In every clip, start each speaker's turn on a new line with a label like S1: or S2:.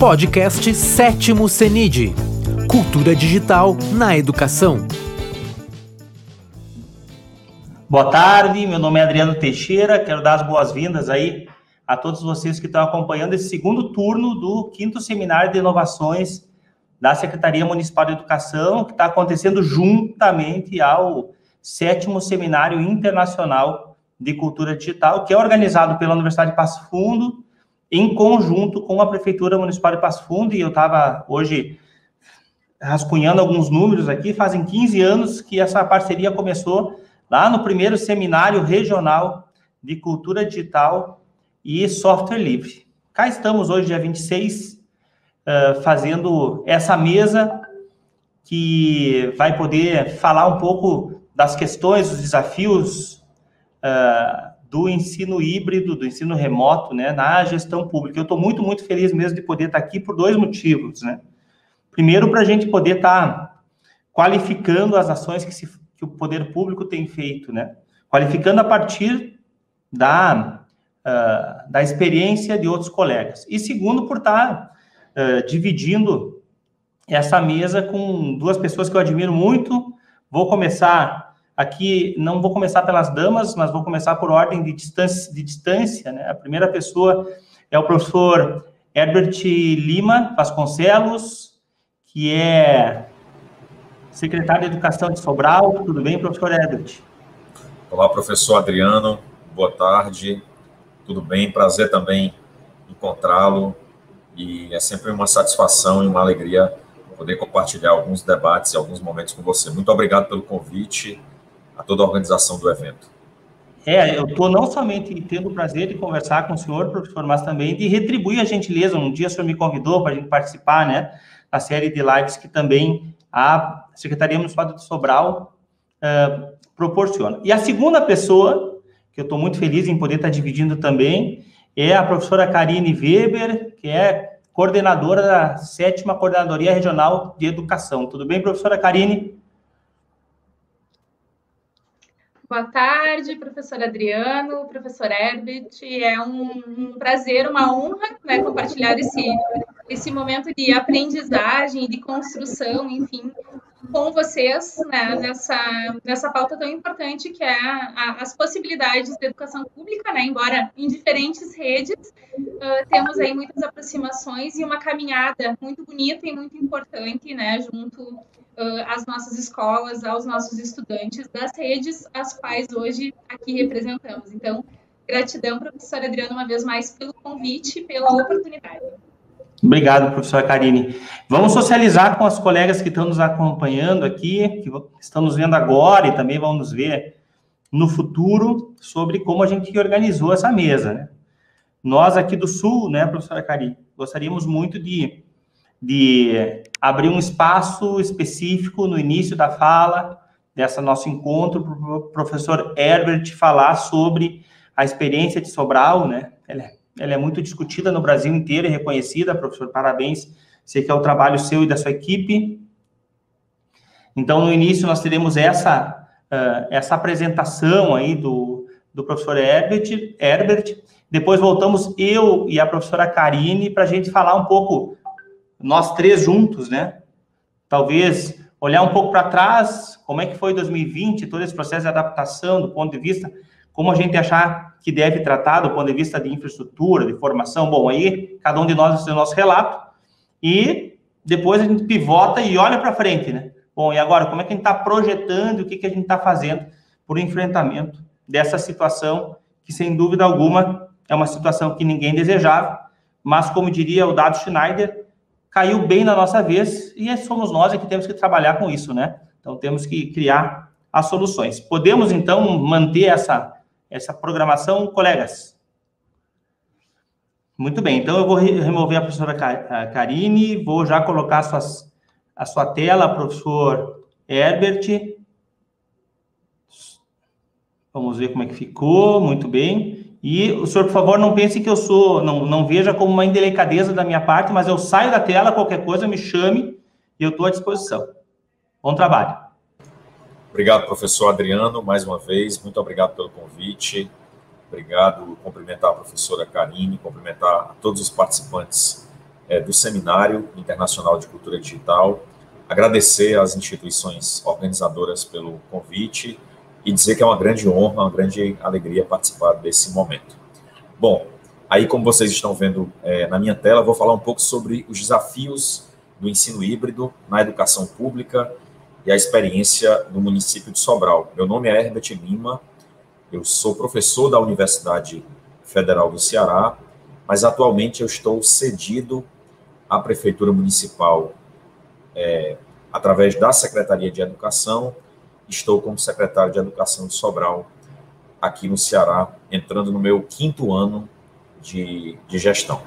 S1: Podcast Sétimo CENID Cultura Digital na Educação.
S2: Boa tarde, meu nome é Adriano Teixeira, quero dar as boas-vindas aí a todos vocês que estão acompanhando esse segundo turno do quinto seminário de inovações da Secretaria Municipal de Educação, que está acontecendo juntamente ao sétimo seminário internacional de cultura digital, que é organizado pela Universidade de Passo Fundo, em conjunto com a Prefeitura Municipal de Passo Fundo, e eu estava hoje rascunhando alguns números aqui, fazem 15 anos que essa parceria começou lá no primeiro seminário regional de cultura digital e software livre. Cá estamos hoje, dia 26, uh, fazendo essa mesa que vai poder falar um pouco das questões, dos desafios uh, do ensino híbrido, do ensino remoto, né, na gestão pública. Eu estou muito, muito feliz mesmo de poder estar aqui por dois motivos, né. Primeiro, para a gente poder estar qualificando as ações que, se, que, o poder público tem feito, né, qualificando a partir da, uh, da experiência de outros colegas. E segundo, por estar uh, dividindo essa mesa com duas pessoas que eu admiro muito. Vou começar Aqui não vou começar pelas damas, mas vou começar por ordem de distância. De distância né? A primeira pessoa é o professor Herbert Lima Vasconcelos, que é secretário de Educação de Sobral. Tudo bem, professor Herbert?
S3: Olá, professor Adriano. Boa tarde. Tudo bem? Prazer também encontrá-lo. E é sempre uma satisfação e uma alegria poder compartilhar alguns debates e alguns momentos com você. Muito obrigado pelo convite a toda a organização do evento.
S2: É, eu estou não somente tendo o prazer de conversar com o senhor, professor, mas também de retribuir a gentileza. Um dia o senhor me convidou para a gente participar, né, da série de lives que também a Secretaria Municipal de Sobral uh, proporciona. E a segunda pessoa, que eu estou muito feliz em poder estar dividindo também, é a professora Karine Weber, que é coordenadora da sétima Coordenadoria Regional de Educação. Tudo bem, professora Karine?
S4: Boa tarde, professor Adriano, professor Herbert. É um, um prazer, uma honra né, compartilhar esse, esse momento de aprendizagem, de construção, enfim, com vocês né, nessa, nessa pauta tão importante que é a, as possibilidades da educação pública, né, embora em diferentes redes, uh, temos aí muitas aproximações e uma caminhada muito bonita e muito importante né, junto uh, às nossas escolas, aos nossos estudantes das redes, as quais hoje aqui representamos. Então, gratidão, professora Adriana, uma vez mais pelo convite pela oportunidade.
S2: Obrigado, professora Karine. Vamos socializar com as colegas que estão nos acompanhando aqui, que estão nos vendo agora e também vão nos ver no futuro, sobre como a gente organizou essa mesa. Né? Nós aqui do Sul, né, professora Karine, gostaríamos muito de, de abrir um espaço específico no início da fala dessa nosso encontro para o professor Herbert falar sobre a experiência de Sobral, né? Ele é ela é muito discutida no Brasil inteiro e reconhecida, professor, parabéns, sei que é o trabalho seu e da sua equipe. Então, no início, nós teremos essa, uh, essa apresentação aí do, do professor Herbert, Herbert, depois voltamos eu e a professora Karine para a gente falar um pouco, nós três juntos, né? Talvez olhar um pouco para trás, como é que foi 2020, todo esse processo de adaptação do ponto de vista como a gente achar que deve tratar do ponto de vista de infraestrutura, de formação? Bom, aí cada um de nós tem o nosso relato e depois a gente pivota e olha para frente, né? Bom, e agora, como é que a gente está projetando, o que, que a gente está fazendo por enfrentamento dessa situação, que sem dúvida alguma é uma situação que ninguém desejava, mas como diria o Dado Schneider, caiu bem na nossa vez e somos nós que temos que trabalhar com isso, né? Então temos que criar as soluções. Podemos então manter essa essa programação, colegas? Muito bem, então eu vou remover a professora Karine, vou já colocar suas, a sua tela, professor Herbert. Vamos ver como é que ficou, muito bem. E o senhor, por favor, não pense que eu sou, não, não veja como uma indelicadeza da minha parte, mas eu saio da tela, qualquer coisa, me chame e eu estou à disposição. Bom trabalho.
S3: Obrigado, professor Adriano, mais uma vez. Muito obrigado pelo convite. Obrigado, cumprimentar a professora Karine, cumprimentar a todos os participantes é, do Seminário Internacional de Cultura Digital, agradecer às instituições organizadoras pelo convite e dizer que é uma grande honra, uma grande alegria participar desse momento. Bom, aí como vocês estão vendo é, na minha tela, vou falar um pouco sobre os desafios do ensino híbrido na educação pública e a experiência do município de Sobral. Meu nome é Herbert Lima, eu sou professor da Universidade Federal do Ceará, mas atualmente eu estou cedido à Prefeitura Municipal é, através da Secretaria de Educação. Estou como secretário de Educação de Sobral, aqui no Ceará, entrando no meu quinto ano de, de gestão.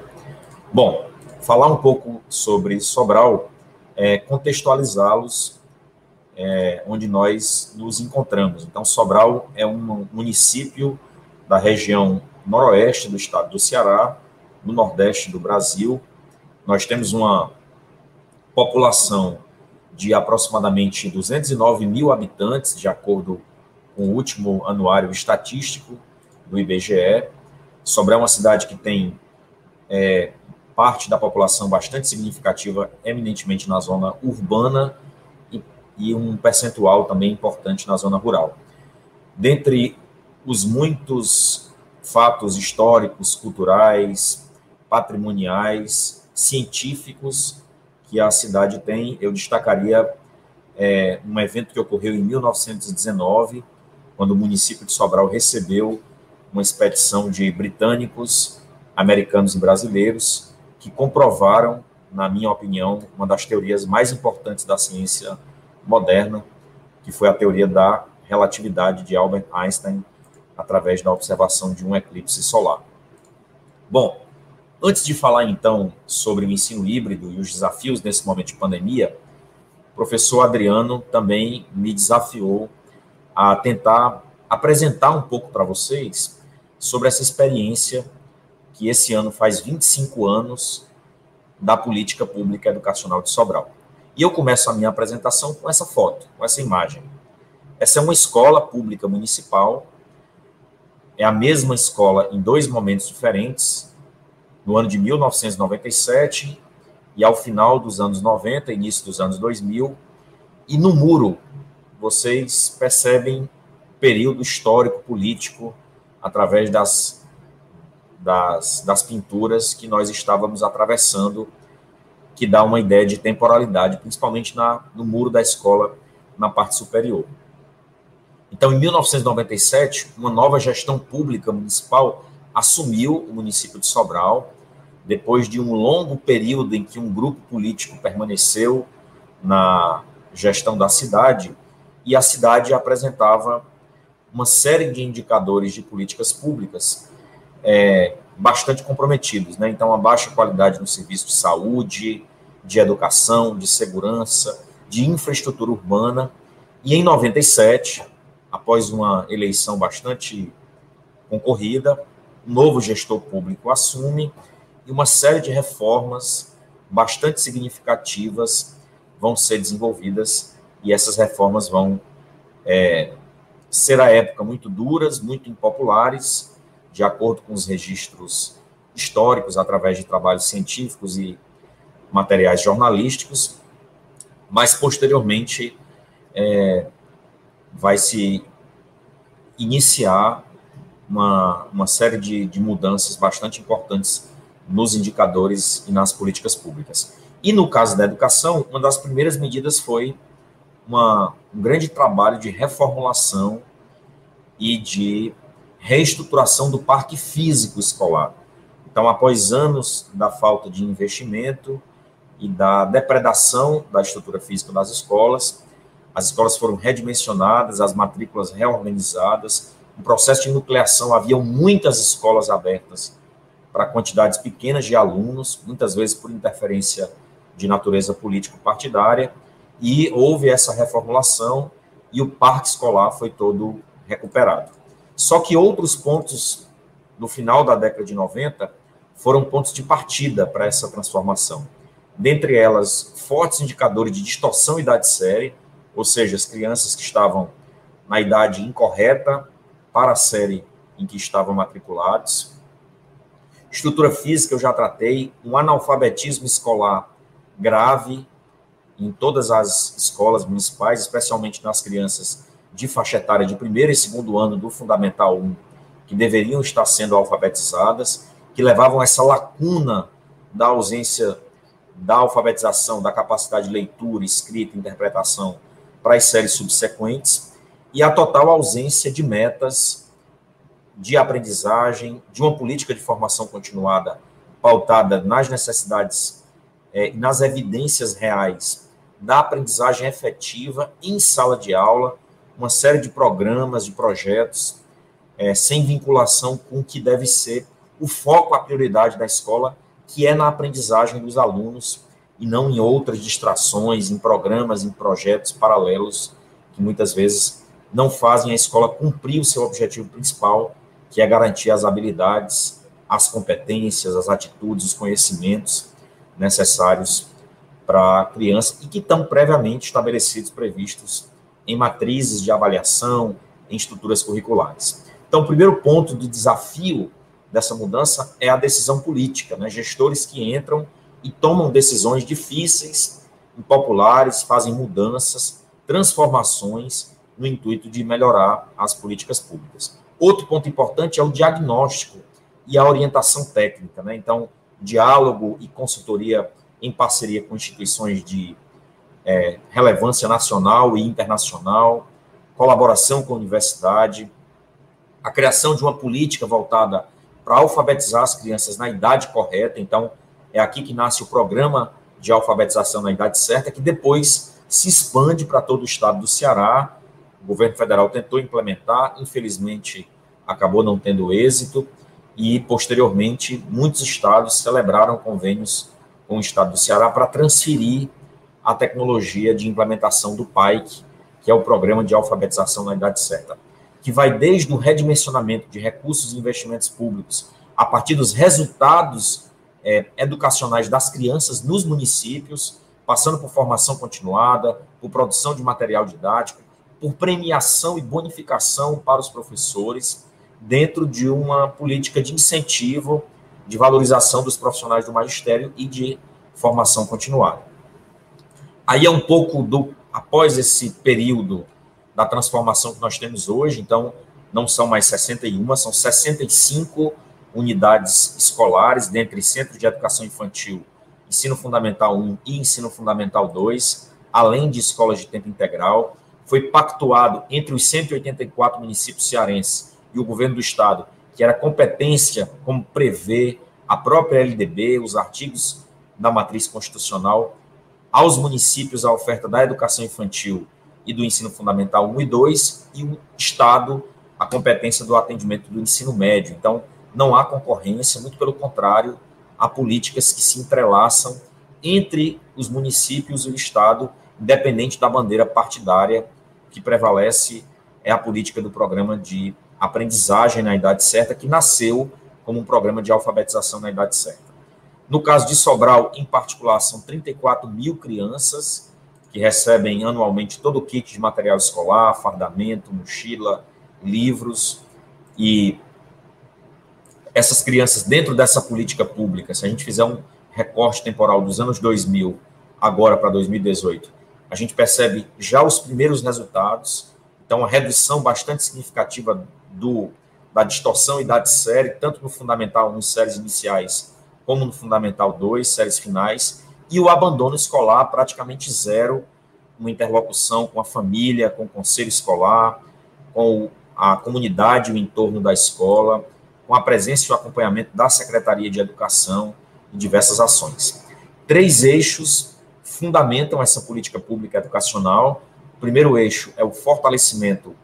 S3: Bom, falar um pouco sobre Sobral é contextualizá-los é, onde nós nos encontramos. Então, Sobral é um município da região noroeste do estado do Ceará, no nordeste do Brasil. Nós temos uma população de aproximadamente 209 mil habitantes, de acordo com o último anuário estatístico do IBGE. Sobral é uma cidade que tem é, parte da população bastante significativa, eminentemente na zona urbana, e, e um percentual também importante na zona rural. Dentre os muitos fatos históricos, culturais, patrimoniais, científicos que a cidade tem, eu destacaria é, um evento que ocorreu em 1919, quando o município de Sobral recebeu uma expedição de britânicos, americanos e brasileiros que comprovaram, na minha opinião, uma das teorias mais importantes da ciência moderna, que foi a teoria da relatividade de Albert Einstein, através da observação de um eclipse solar. Bom, Antes de falar, então, sobre o ensino híbrido e os desafios nesse momento de pandemia, o professor Adriano também me desafiou a tentar apresentar um pouco para vocês sobre essa experiência que esse ano faz 25 anos da política pública educacional de Sobral. E eu começo a minha apresentação com essa foto, com essa imagem. Essa é uma escola pública municipal, é a mesma escola em dois momentos diferentes, no ano de 1997 e ao final dos anos 90, início dos anos 2000. E no muro, vocês percebem período histórico político através das, das, das pinturas que nós estávamos atravessando, que dá uma ideia de temporalidade, principalmente na, no muro da escola, na parte superior. Então, em 1997, uma nova gestão pública municipal assumiu o município de Sobral, depois de um longo período em que um grupo político permaneceu na gestão da cidade, e a cidade apresentava uma série de indicadores de políticas públicas é, bastante comprometidos. Né? Então, a baixa qualidade no serviço de saúde, de educação, de segurança, de infraestrutura urbana. E em 97, após uma eleição bastante concorrida, um novo gestor público assume e uma série de reformas bastante significativas vão ser desenvolvidas e essas reformas vão é, ser à época muito duras, muito impopulares, de acordo com os registros históricos, através de trabalhos científicos e materiais jornalísticos, mas posteriormente é, vai se iniciar uma, uma série de, de mudanças bastante importantes nos indicadores e nas políticas públicas. E no caso da educação, uma das primeiras medidas foi uma, um grande trabalho de reformulação e de reestruturação do parque físico escolar. Então, após anos da falta de investimento e da depredação da estrutura física das escolas, as escolas foram redimensionadas, as matrículas reorganizadas, um processo de nucleação, havia muitas escolas abertas para quantidades pequenas de alunos, muitas vezes por interferência de natureza político-partidária, e houve essa reformulação e o parque escolar foi todo recuperado. Só que outros pontos no final da década de 90 foram pontos de partida para essa transformação. Dentre elas, fortes indicadores de distorção idade série, ou seja, as crianças que estavam na idade incorreta para a série em que estavam matriculados, Estrutura física eu já tratei, um analfabetismo escolar grave em todas as escolas municipais, especialmente nas crianças de faixa etária de primeiro e segundo ano do Fundamental 1, que deveriam estar sendo alfabetizadas, que levavam essa lacuna da ausência da alfabetização, da capacidade de leitura, escrita, interpretação para as séries subsequentes, e a total ausência de metas de aprendizagem, de uma política de formação continuada pautada nas necessidades e é, nas evidências reais da aprendizagem efetiva em sala de aula, uma série de programas, de projetos, é, sem vinculação com o que deve ser o foco, a prioridade da escola, que é na aprendizagem dos alunos e não em outras distrações, em programas, em projetos paralelos que muitas vezes não fazem a escola cumprir o seu objetivo principal, que é garantir as habilidades, as competências, as atitudes, os conhecimentos necessários para a criança e que estão previamente estabelecidos, previstos em matrizes de avaliação, em estruturas curriculares. Então, o primeiro ponto de desafio dessa mudança é a decisão política, né? Gestores que entram e tomam decisões difíceis, impopulares, fazem mudanças, transformações no intuito de melhorar as políticas públicas. Outro ponto importante é o diagnóstico e a orientação técnica, né? Então, diálogo e consultoria em parceria com instituições de é, relevância nacional e internacional, colaboração com a universidade, a criação de uma política voltada para alfabetizar as crianças na idade correta. Então, é aqui que nasce o programa de alfabetização na idade certa, que depois se expande para todo o estado do Ceará. O governo federal tentou implementar, infelizmente acabou não tendo êxito, e posteriormente muitos estados celebraram convênios com o estado do Ceará para transferir a tecnologia de implementação do PAIC, que é o programa de alfabetização na idade certa que vai desde o redimensionamento de recursos e investimentos públicos a partir dos resultados é, educacionais das crianças nos municípios, passando por formação continuada, por produção de material didático, por premiação e bonificação para os professores, dentro de uma política de incentivo, de valorização dos profissionais do magistério e de formação continuada. Aí é um pouco do após esse período da transformação que nós temos hoje. Então, não são mais 61, são 65 unidades escolares, dentre Centro de Educação Infantil, Ensino Fundamental 1 e Ensino Fundamental 2, além de escolas de tempo integral. Foi pactuado entre os 184 municípios cearenses e o governo do estado, que era competência, como prevê a própria LDB, os artigos da matriz constitucional, aos municípios a oferta da educação infantil e do ensino fundamental 1 e 2, e o Estado a competência do atendimento do ensino médio. Então, não há concorrência, muito pelo contrário, há políticas que se entrelaçam entre os municípios e o Estado, independente da bandeira partidária que prevalece, é a política do programa de aprendizagem na idade certa, que nasceu como um programa de alfabetização na idade certa. No caso de Sobral, em particular, são 34 mil crianças que recebem anualmente todo o kit de material escolar, fardamento, mochila, livros, e essas crianças, dentro dessa política pública, se a gente fizer um recorte temporal dos anos 2000 agora para 2018, a gente percebe já os primeiros resultados, então uma redução bastante significativa do, da distorção idade série, tanto no Fundamental 1, séries iniciais, como no Fundamental 2, séries finais, e o abandono escolar praticamente zero, uma interlocução com a família, com o conselho escolar, com a comunidade, o entorno da escola, com a presença e o acompanhamento da Secretaria de Educação em diversas ações. Três eixos fundamentam essa política pública educacional. O primeiro eixo é o fortalecimento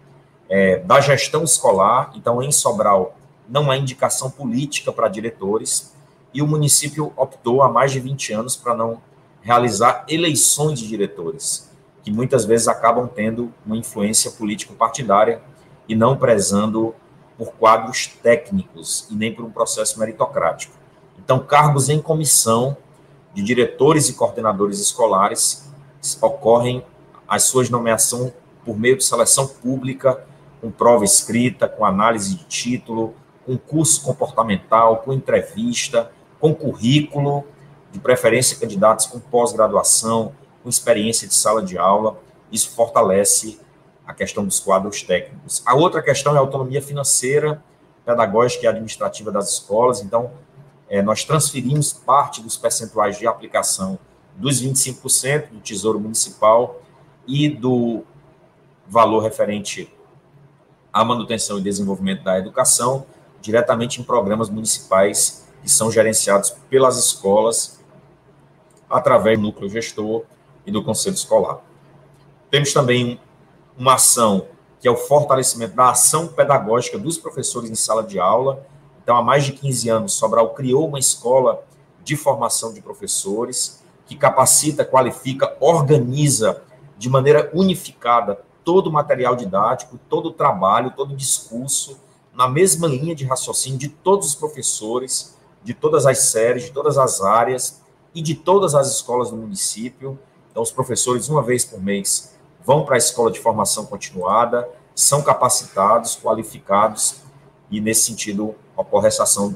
S3: é, da gestão escolar. Então, em Sobral, não há indicação política para diretores e o município optou há mais de 20 anos para não realizar eleições de diretores, que muitas vezes acabam tendo uma influência político-partidária e não prezando por quadros técnicos e nem por um processo meritocrático. Então, cargos em comissão de diretores e coordenadores escolares ocorrem as suas nomeações por meio de seleção pública, com prova escrita, com análise de título, com curso comportamental, com entrevista, com currículo, de preferência candidatos com pós-graduação, com experiência de sala de aula. Isso fortalece a questão dos quadros técnicos. A outra questão é a autonomia financeira, pedagógica e administrativa das escolas. Então, é, nós transferimos parte dos percentuais de aplicação dos 25% do Tesouro Municipal e do valor referente à manutenção e desenvolvimento da educação diretamente em programas municipais que são gerenciados pelas escolas através do núcleo gestor e do conselho escolar. Temos também uma ação que é o fortalecimento da ação pedagógica dos professores em sala de aula. Então, há mais de 15 anos, Sobral criou uma escola de formação de professores que capacita, qualifica, organiza de maneira unificada todo o material didático, todo o trabalho, todo o discurso, na mesma linha de raciocínio de todos os professores, de todas as séries, de todas as áreas e de todas as escolas do município. Então, os professores, uma vez por mês, vão para a escola de formação continuada, são capacitados, qualificados, e nesse sentido essa ação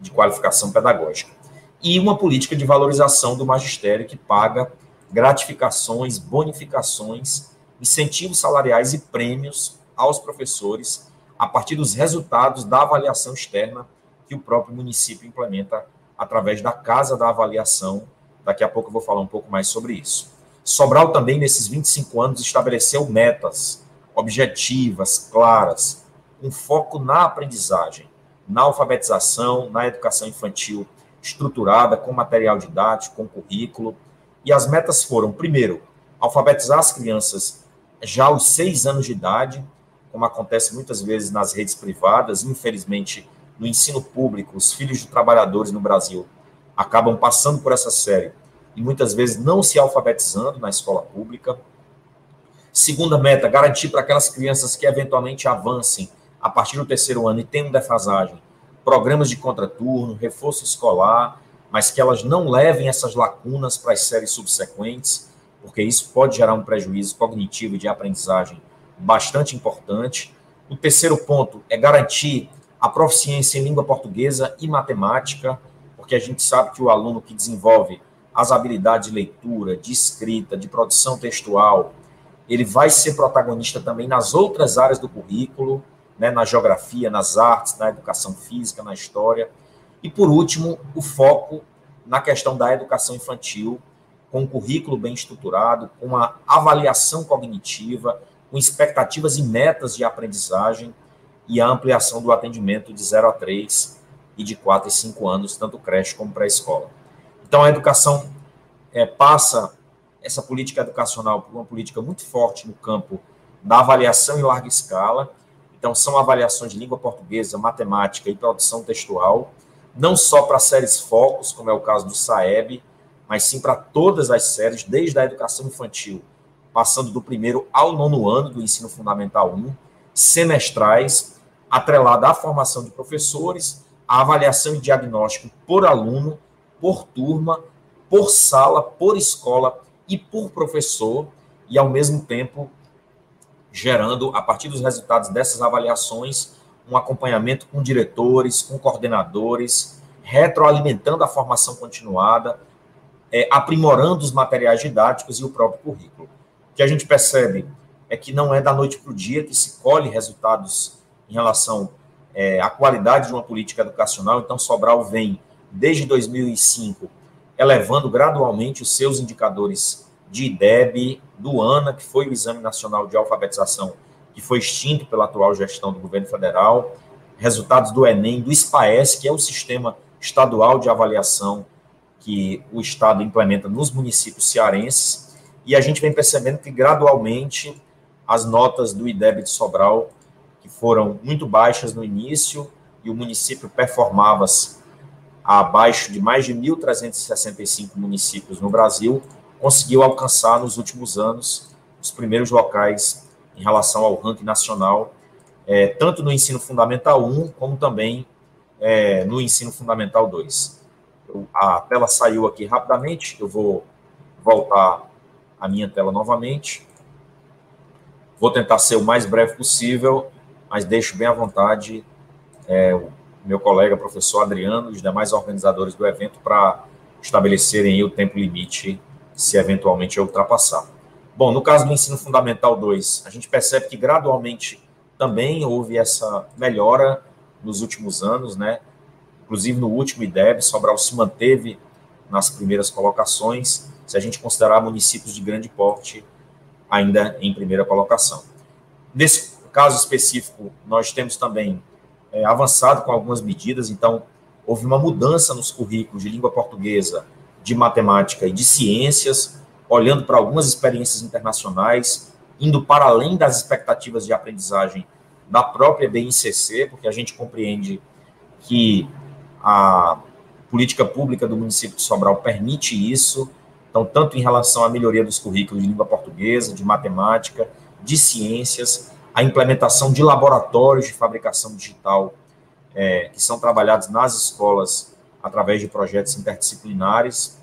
S3: de qualificação pedagógica. E uma política de valorização do magistério que paga gratificações, bonificações, incentivos salariais e prêmios aos professores a partir dos resultados da avaliação externa que o próprio município implementa através da Casa da Avaliação. Daqui a pouco eu vou falar um pouco mais sobre isso. Sobral também, nesses 25 anos, estabeleceu metas objetivas, claras, com foco na aprendizagem, na alfabetização, na educação infantil estruturada, com material didático, com currículo. E as metas foram, primeiro, alfabetizar as crianças já aos seis anos de idade, como acontece muitas vezes nas redes privadas, infelizmente, no ensino público, os filhos de trabalhadores no Brasil acabam passando por essa série e muitas vezes não se alfabetizando na escola pública. Segunda meta, garantir para aquelas crianças que eventualmente avancem a partir do terceiro ano e tenham defasagem, programas de contraturno, reforço escolar, mas que elas não levem essas lacunas para as séries subsequentes, porque isso pode gerar um prejuízo cognitivo e de aprendizagem bastante importante. O terceiro ponto é garantir a proficiência em língua portuguesa e matemática, porque a gente sabe que o aluno que desenvolve as habilidades de leitura, de escrita, de produção textual, ele vai ser protagonista também nas outras áreas do currículo, né, na geografia, nas artes, na educação física, na história. E, por último, o foco na questão da educação infantil, com um currículo bem estruturado, com uma avaliação cognitiva, com expectativas e metas de aprendizagem, e a ampliação do atendimento de 0 a 3 e de 4 e 5 anos, tanto creche como pré-escola. Então, a educação é, passa essa política educacional por uma política muito forte no campo da avaliação em larga escala. Então, são avaliações de língua portuguesa, matemática e produção textual, não só para séries focos, como é o caso do SAEB, mas sim para todas as séries, desde a educação infantil, passando do primeiro ao nono ano do ensino fundamental 1, semestrais, atrelada à formação de professores, à avaliação e diagnóstico por aluno, por turma, por sala, por escola e por professor, e ao mesmo tempo gerando, a partir dos resultados dessas avaliações, um acompanhamento com diretores, com coordenadores, retroalimentando a formação continuada, é, aprimorando os materiais didáticos e o próprio currículo. O que a gente percebe é que não é da noite para o dia que se colhe resultados em relação é, à qualidade de uma política educacional. Então, Sobral vem, desde 2005, elevando gradualmente os seus indicadores de IDEB, do ANA, que foi o Exame Nacional de Alfabetização, que foi extinto pela atual gestão do governo federal, resultados do Enem, do SPAES, que é o sistema estadual de avaliação que o Estado implementa nos municípios cearenses, e a gente vem percebendo que gradualmente as notas do IDEB de Sobral que foram muito baixas no início e o município performava-se abaixo de mais de 1.365 municípios no Brasil, conseguiu alcançar nos últimos anos os primeiros locais em relação ao ranking nacional, é, tanto no ensino fundamental 1, como também é, no ensino fundamental 2. Eu, a tela saiu aqui rapidamente, eu vou voltar a minha tela novamente. Vou tentar ser o mais breve possível mas deixo bem à vontade é, o meu colega, professor Adriano, e os demais organizadores do evento para estabelecerem o tempo limite se eventualmente ultrapassar. Bom, no caso do ensino fundamental 2, a gente percebe que gradualmente também houve essa melhora nos últimos anos, né? Inclusive no último IDEB, Sobral se manteve nas primeiras colocações, se a gente considerar municípios de grande porte ainda em primeira colocação. Nesse caso específico, nós temos também é, avançado com algumas medidas, então houve uma mudança nos currículos de língua portuguesa, de matemática e de ciências, olhando para algumas experiências internacionais, indo para além das expectativas de aprendizagem da própria BNCC, porque a gente compreende que a política pública do município de Sobral permite isso, então, tanto em relação à melhoria dos currículos de língua portuguesa, de matemática, de ciências, a implementação de laboratórios de fabricação digital é, que são trabalhados nas escolas através de projetos interdisciplinares,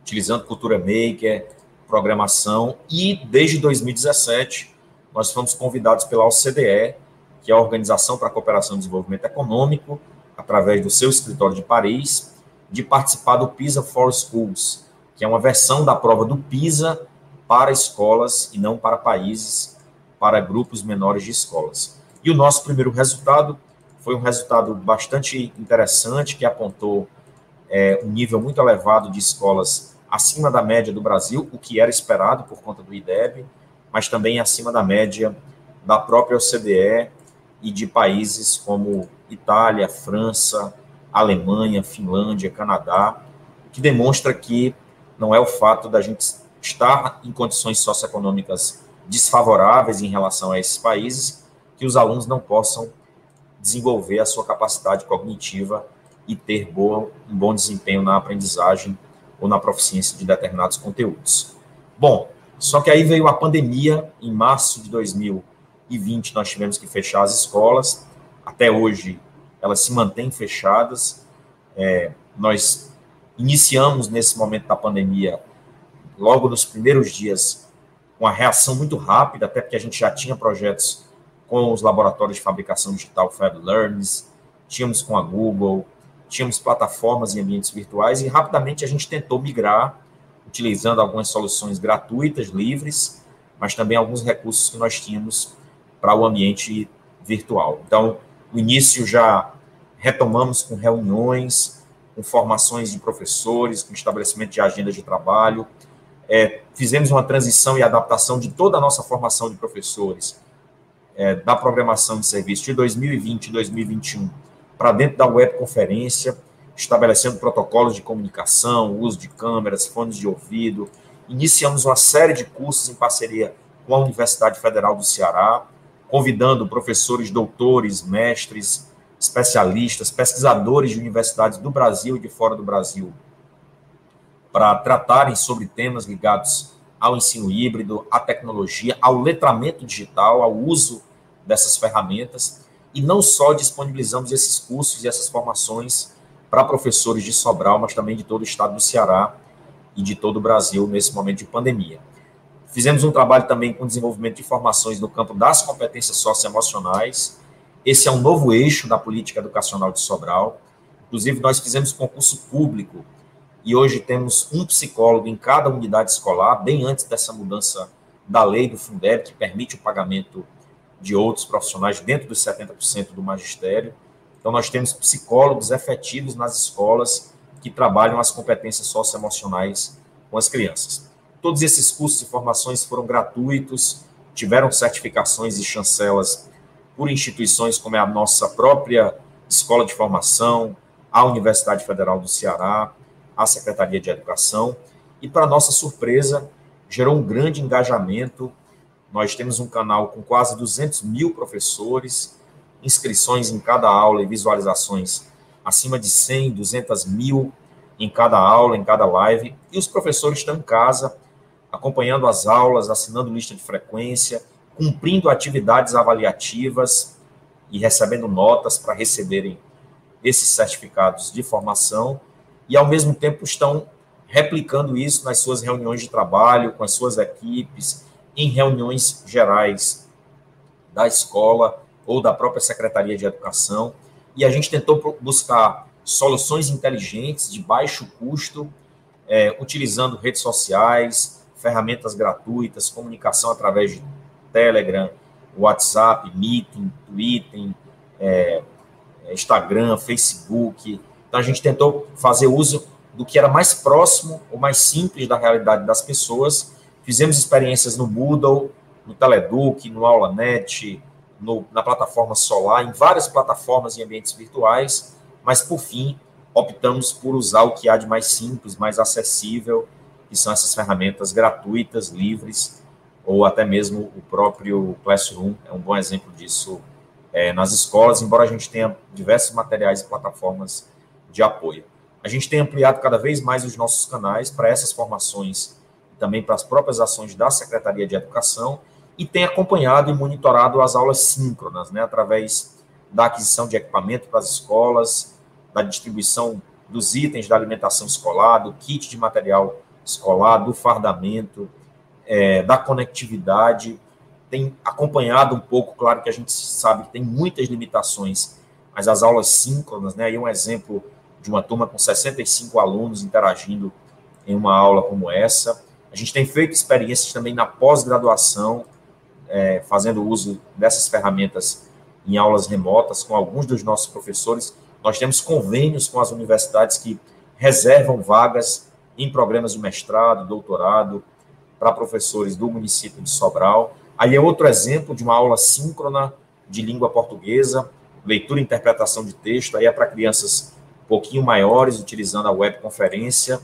S3: utilizando cultura maker, programação, e desde 2017 nós fomos convidados pela OCDE, que é a Organização para a Cooperação e Desenvolvimento Econômico, através do seu escritório de Paris, de participar do PISA for Schools, que é uma versão da prova do PISA para escolas e não para países, para grupos menores de escolas. E o nosso primeiro resultado foi um resultado bastante interessante, que apontou é, um nível muito elevado de escolas acima da média do Brasil, o que era esperado por conta do IDEB, mas também acima da média da própria OCDE e de países como Itália, França, Alemanha, Finlândia, Canadá, que demonstra que não é o fato da gente estar em condições socioeconômicas desfavoráveis em relação a esses países que os alunos não possam desenvolver a sua capacidade cognitiva e ter boa, um bom desempenho na aprendizagem ou na proficiência de determinados conteúdos. Bom, só que aí veio a pandemia, em março de 2020 nós tivemos que fechar as escolas, até hoje elas se mantêm fechadas, é, nós iniciamos nesse momento da pandemia, logo nos primeiros dias, uma reação muito rápida, até porque a gente já tinha projetos com os laboratórios de fabricação digital Fab Learns, tínhamos com a Google, tínhamos plataformas em ambientes virtuais e rapidamente a gente tentou migrar, utilizando algumas soluções gratuitas, livres, mas também alguns recursos que nós tínhamos para o ambiente virtual. Então, no início já retomamos com reuniões, com formações de professores, com estabelecimento de agendas de trabalho, é, fizemos uma transição e adaptação de toda a nossa formação de professores é, da programação de serviço de 2020 e 2021 para dentro da webconferência, estabelecendo protocolos de comunicação, uso de câmeras, fones de ouvido. Iniciamos uma série de cursos em parceria com a Universidade Federal do Ceará, convidando professores, doutores, mestres, especialistas, pesquisadores de universidades do Brasil e de fora do Brasil para tratarem sobre temas ligados ao ensino híbrido, à tecnologia, ao letramento digital, ao uso dessas ferramentas. E não só disponibilizamos esses cursos e essas formações para professores de Sobral, mas também de todo o estado do Ceará e de todo o Brasil nesse momento de pandemia. Fizemos um trabalho também com desenvolvimento de formações no campo das competências socioemocionais. Esse é um novo eixo da política educacional de Sobral. Inclusive, nós fizemos concurso público e hoje temos um psicólogo em cada unidade escolar, bem antes dessa mudança da lei do Fundeb, que permite o pagamento de outros profissionais dentro dos 70% do magistério. Então, nós temos psicólogos efetivos nas escolas que trabalham as competências socioemocionais com as crianças. Todos esses cursos e formações foram gratuitos, tiveram certificações e chancelas por instituições como é a nossa própria Escola de Formação, a Universidade Federal do Ceará, a Secretaria de Educação, e, para nossa surpresa, gerou um grande engajamento. Nós temos um canal com quase 200 mil professores, inscrições em cada aula e visualizações acima de 100, 200 mil em cada aula, em cada live, e os professores estão em casa, acompanhando as aulas, assinando lista de frequência, cumprindo atividades avaliativas e recebendo notas para receberem esses certificados de formação. E, ao mesmo tempo, estão replicando isso nas suas reuniões de trabalho, com as suas equipes, em reuniões gerais da escola, ou da própria Secretaria de Educação, e a gente tentou buscar soluções inteligentes de baixo custo, é, utilizando redes sociais, ferramentas gratuitas, comunicação através de Telegram, WhatsApp, Meeting, Twitter, é, Instagram, Facebook. Então a gente tentou fazer uso do que era mais próximo ou mais simples da realidade das pessoas. Fizemos experiências no Moodle, no Teleduc, no AulaNet, no, na plataforma Solar, em várias plataformas e ambientes virtuais, mas por fim optamos por usar o que há de mais simples, mais acessível, que são essas ferramentas gratuitas, livres, ou até mesmo o próprio Classroom é um bom exemplo disso é, nas escolas, embora a gente tenha diversos materiais e plataformas de apoio. A gente tem ampliado cada vez mais os nossos canais para essas formações também para as próprias ações da Secretaria de Educação e tem acompanhado e monitorado as aulas síncronas, né, através da aquisição de equipamento para as escolas, da distribuição dos itens da alimentação escolar, do kit de material escolar, do fardamento, é, da conectividade. Tem acompanhado um pouco, claro que a gente sabe que tem muitas limitações, mas as aulas síncronas, né, aí um exemplo de uma turma com 65 alunos interagindo em uma aula como essa. A gente tem feito experiências também na pós-graduação, é, fazendo uso dessas ferramentas em aulas remotas com alguns dos nossos professores. Nós temos convênios com as universidades que reservam vagas em programas de mestrado, doutorado, para professores do município de Sobral. Aí é outro exemplo de uma aula síncrona de língua portuguesa, leitura e interpretação de texto, aí é para crianças pouquinho maiores, utilizando a webconferência.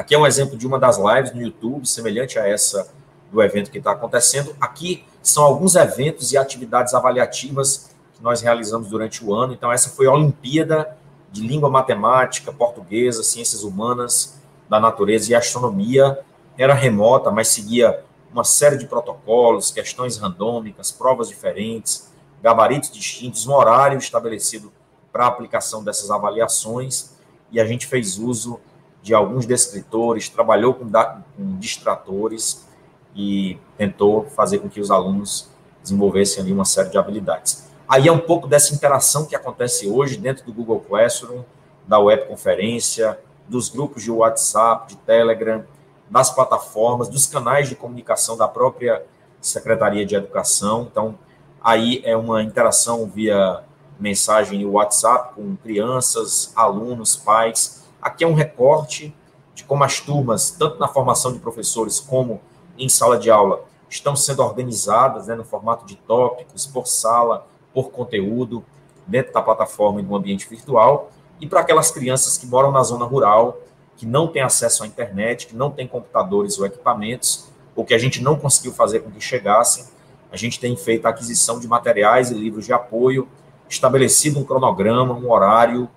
S3: Aqui é um exemplo de uma das lives no YouTube, semelhante a essa do evento que está acontecendo. Aqui são alguns eventos e atividades avaliativas que nós realizamos durante o ano. Então, essa foi a Olimpíada de Língua Matemática, Portuguesa, Ciências Humanas, da Natureza e Astronomia. Era remota, mas seguia uma série de protocolos, questões randômicas, provas diferentes, gabaritos distintos, um horário estabelecido para a aplicação dessas avaliações, e a gente fez uso de alguns descritores, trabalhou com, com distratores e tentou fazer com que os alunos desenvolvessem ali uma série de habilidades. Aí é um pouco dessa interação que acontece hoje dentro do Google Classroom, da webconferência, dos grupos de WhatsApp, de Telegram, das plataformas, dos canais de comunicação da própria Secretaria de Educação. Então, aí é uma interação via mensagem e WhatsApp com crianças, alunos, pais. Aqui é um recorte de como as turmas, tanto na formação de professores como em sala de aula, estão sendo organizadas né, no formato de tópicos, por sala, por conteúdo, dentro da plataforma e do ambiente virtual. E para aquelas crianças que moram na zona rural, que não têm acesso à internet, que não têm computadores ou equipamentos, ou que a gente não conseguiu fazer com que chegassem, a gente tem feito a aquisição de materiais e livros de apoio estabelecido um cronograma, um horário,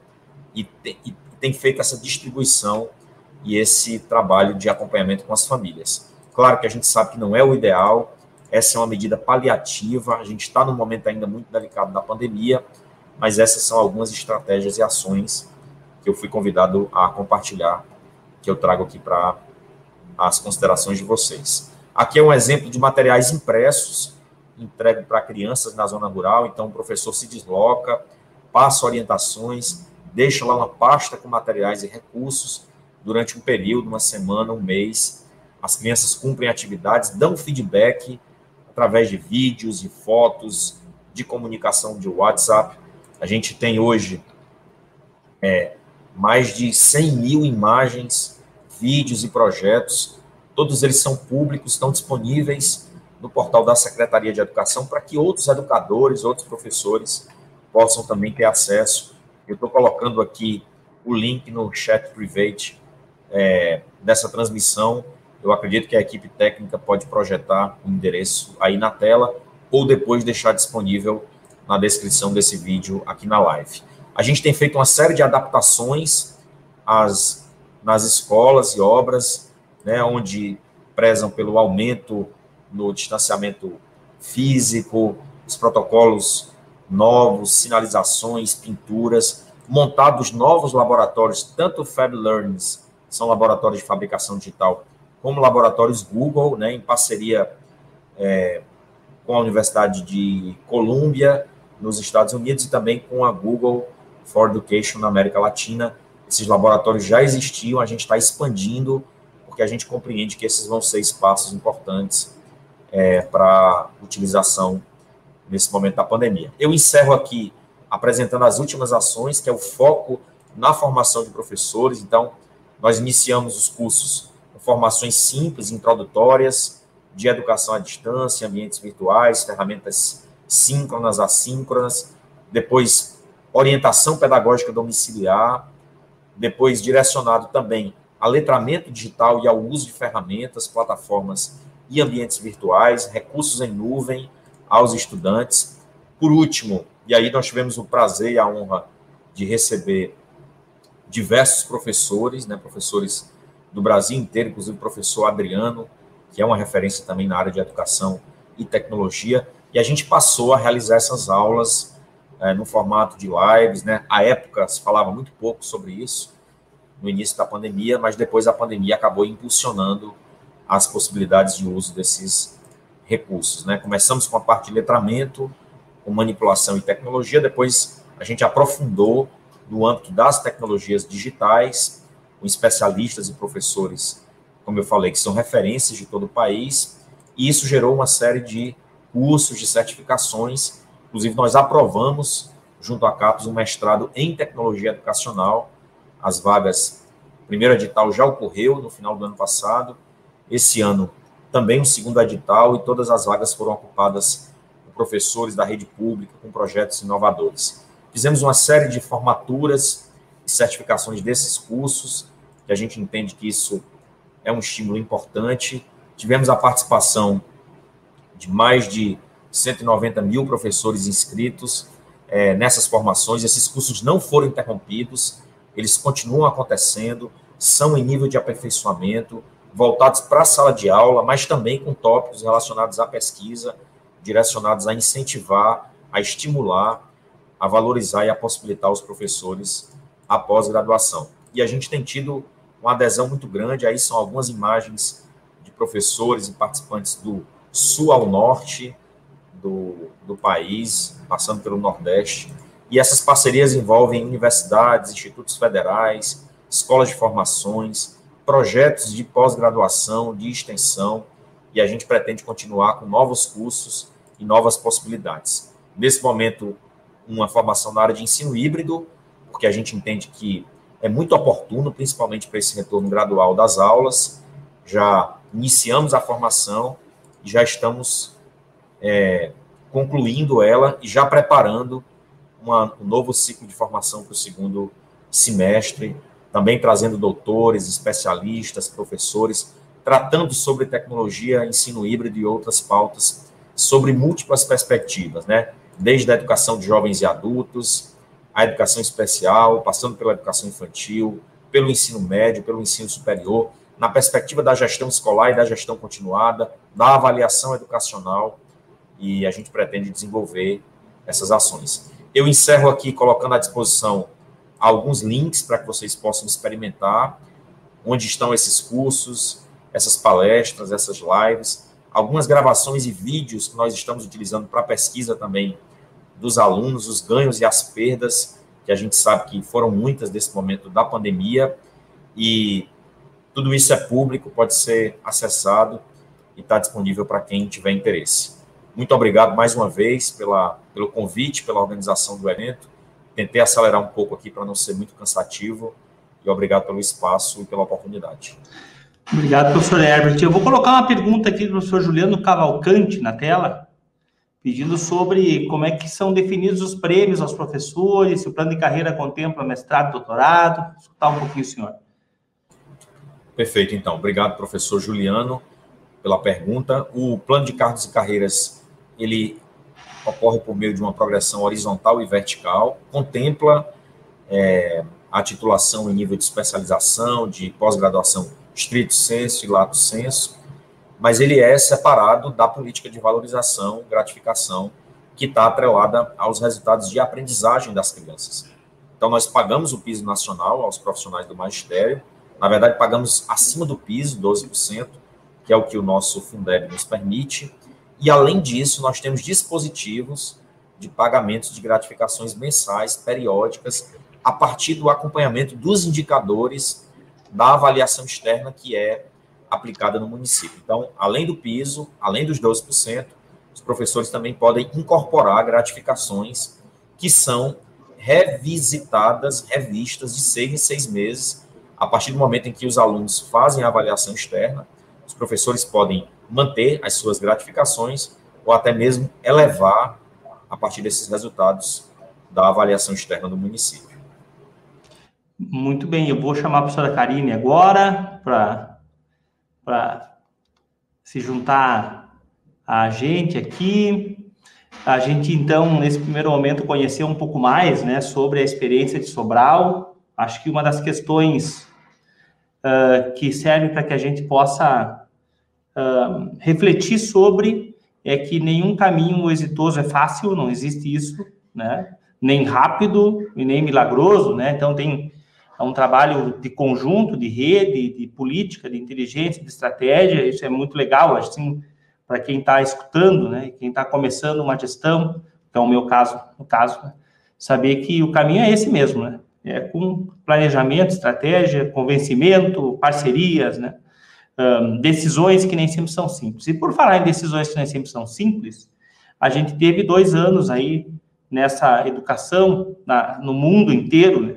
S3: e, te, e tem feito essa distribuição e esse trabalho de acompanhamento com as famílias. Claro que a gente sabe que não é o ideal, essa é uma medida paliativa, a gente está num momento ainda muito delicado da pandemia, mas essas são algumas estratégias e ações que eu fui convidado a compartilhar, que eu trago aqui para as considerações de vocês. Aqui é um exemplo de materiais impressos entregue para crianças na zona rural. Então, o professor se desloca, passa orientações, deixa lá uma pasta com materiais e recursos durante um período, uma semana, um mês. As crianças cumprem atividades, dão feedback através de vídeos e fotos, de comunicação de WhatsApp. A gente tem hoje é, mais de 100 mil imagens, vídeos e projetos. Todos eles são públicos, estão disponíveis no portal da Secretaria de Educação para que outros educadores, outros professores possam também ter acesso. Eu estou colocando aqui o link no chat private é, dessa transmissão. Eu acredito que a equipe técnica pode projetar o endereço aí na tela ou depois deixar disponível na descrição desse vídeo aqui na live. A gente tem feito uma série de adaptações às, nas escolas e obras, né, onde prezam pelo aumento no distanciamento físico, os protocolos novos, sinalizações, pinturas, montados novos laboratórios, tanto Fab Learns, são laboratórios de fabricação digital, como laboratórios Google, né, em parceria é, com a Universidade de Colômbia, nos Estados Unidos, e também com a Google for Education na América Latina. Esses laboratórios já existiam, a gente está expandindo, porque a gente compreende que esses vão ser espaços importantes é, para utilização nesse momento da pandemia. Eu encerro aqui apresentando as últimas ações, que é o foco na formação de professores. Então, nós iniciamos os cursos com formações simples, introdutórias, de educação à distância, ambientes virtuais, ferramentas síncronas, assíncronas, depois orientação pedagógica domiciliar, depois direcionado também a letramento digital e ao uso de ferramentas, plataformas e ambientes virtuais, recursos em nuvem aos estudantes. Por último, e aí nós tivemos o prazer e a honra de receber diversos professores, né, professores do Brasil inteiro, inclusive o professor Adriano, que é uma referência também na área de educação e tecnologia, e a gente passou a realizar essas aulas é, no formato de lives, né? À época se falava muito pouco sobre isso, no início da pandemia, mas depois a pandemia acabou impulsionando as possibilidades de uso desses recursos, né? Começamos com a parte de letramento, com manipulação e tecnologia, depois a gente aprofundou no âmbito das tecnologias digitais, com especialistas e professores, como eu falei, que são referências de todo o país, e isso gerou uma série de cursos, de certificações, inclusive nós aprovamos, junto à CAPES, um mestrado em tecnologia educacional, as vagas, o primeiro edital já ocorreu no final do ano passado, esse ano também o segundo edital, e todas as vagas foram ocupadas professores da rede pública com projetos inovadores. Fizemos uma série de formaturas e certificações desses cursos, que a gente entende que isso é um estímulo importante. Tivemos a participação de mais de 190 mil professores inscritos é, nessas formações. Esses cursos não foram interrompidos, eles continuam acontecendo, são em nível de aperfeiçoamento, voltados para a sala de aula, mas também com tópicos relacionados à pesquisa, direcionados a incentivar, a estimular, a valorizar e a possibilitar os professores a pós-graduação. E a gente tem tido uma adesão muito grande, aí são algumas imagens de professores e participantes do sul ao norte do, do país, passando pelo Nordeste, e essas parcerias envolvem universidades, institutos federais, escolas de formações, projetos de pós-graduação, de extensão, e a gente pretende continuar com novos cursos e novas possibilidades. Nesse momento, uma formação na área de ensino híbrido, porque a gente entende que é muito oportuno, principalmente para esse retorno gradual das aulas. Já iniciamos a formação e já estamos é, concluindo ela e já preparando uma, um novo ciclo de formação para o segundo semestre, também trazendo doutores, especialistas, professores, tratando sobre tecnologia, ensino híbrido e outras pautas sobre múltiplas perspectivas, né? Desde a educação de jovens e adultos, a educação especial, passando pela educação infantil, pelo ensino médio, pelo ensino superior, na perspectiva da gestão escolar e da gestão continuada, da avaliação educacional, e a gente pretende desenvolver essas ações. Eu encerro aqui colocando à disposição alguns links para que vocês possam experimentar onde estão esses cursos, essas palestras, essas lives algumas gravações e vídeos que nós estamos utilizando para pesquisa também dos alunos, os ganhos e as perdas, que a gente sabe que foram muitas desse momento da pandemia, e tudo isso é público, pode ser acessado e está disponível para quem tiver interesse. Muito obrigado mais uma vez pela, pelo convite, pela organização do evento. Tentei acelerar um pouco aqui para não ser muito cansativo, e obrigado pelo espaço e pela oportunidade.
S2: Obrigado, professor Herbert. Eu vou colocar uma pergunta aqui do professor Juliano Cavalcante na tela, pedindo sobre como é que são definidos os prêmios aos professores, se o plano de carreira contempla mestrado, doutorado. Escutar um pouquinho, senhor.
S3: Perfeito, então. Obrigado, professor Juliano, pela pergunta. O plano de cargos e carreiras, ele ocorre por meio de uma progressão horizontal e vertical, contempla é, a titulação em nível de especialização, de pós-graduação estrito senso e lato senso, mas ele é separado da política de valorização, gratificação, que está atrelada aos resultados de aprendizagem das crianças. Então, nós pagamos o piso nacional aos profissionais do magistério, na verdade, pagamos acima do piso, 12%, que é o que o nosso Fundeb nos permite, E, além disso, nós temos dispositivos de pagamentos de gratificações mensais, periódicas, a partir do acompanhamento dos indicadores da avaliação externa que é aplicada no município. Então, além do piso, além dos 12%, os professores também podem incorporar gratificações que são revisitadas, revistas de seis em seis meses, a partir do momento em que os alunos fazem a avaliação externa, os professores podem manter as suas gratificações ou até mesmo elevar a partir desses resultados da avaliação externa do município.
S2: Muito bem, eu vou chamar a professora Karine agora para se juntar a gente aqui. A gente, então, nesse primeiro momento, conhecer um pouco mais né, sobre a experiência de Sobral. Acho que uma das questões uh, que serve para que a gente possa refletir sobre é que nenhum caminho exitoso é fácil, não existe isso, né? nem rápido e nem milagroso, né? Então tem é um trabalho de conjunto, de rede, de política, de inteligência, de estratégia. Isso é muito legal, assim, para quem está escutando, né? Quem está começando uma gestão, que é o meu caso, no caso, né? saber que o caminho é esse mesmo, né? É com planejamento, estratégia, convencimento, parcerias, né? Um, decisões que nem sempre são simples. E por falar em decisões que nem sempre são simples, a gente teve dois anos aí nessa educação na, no mundo inteiro, né?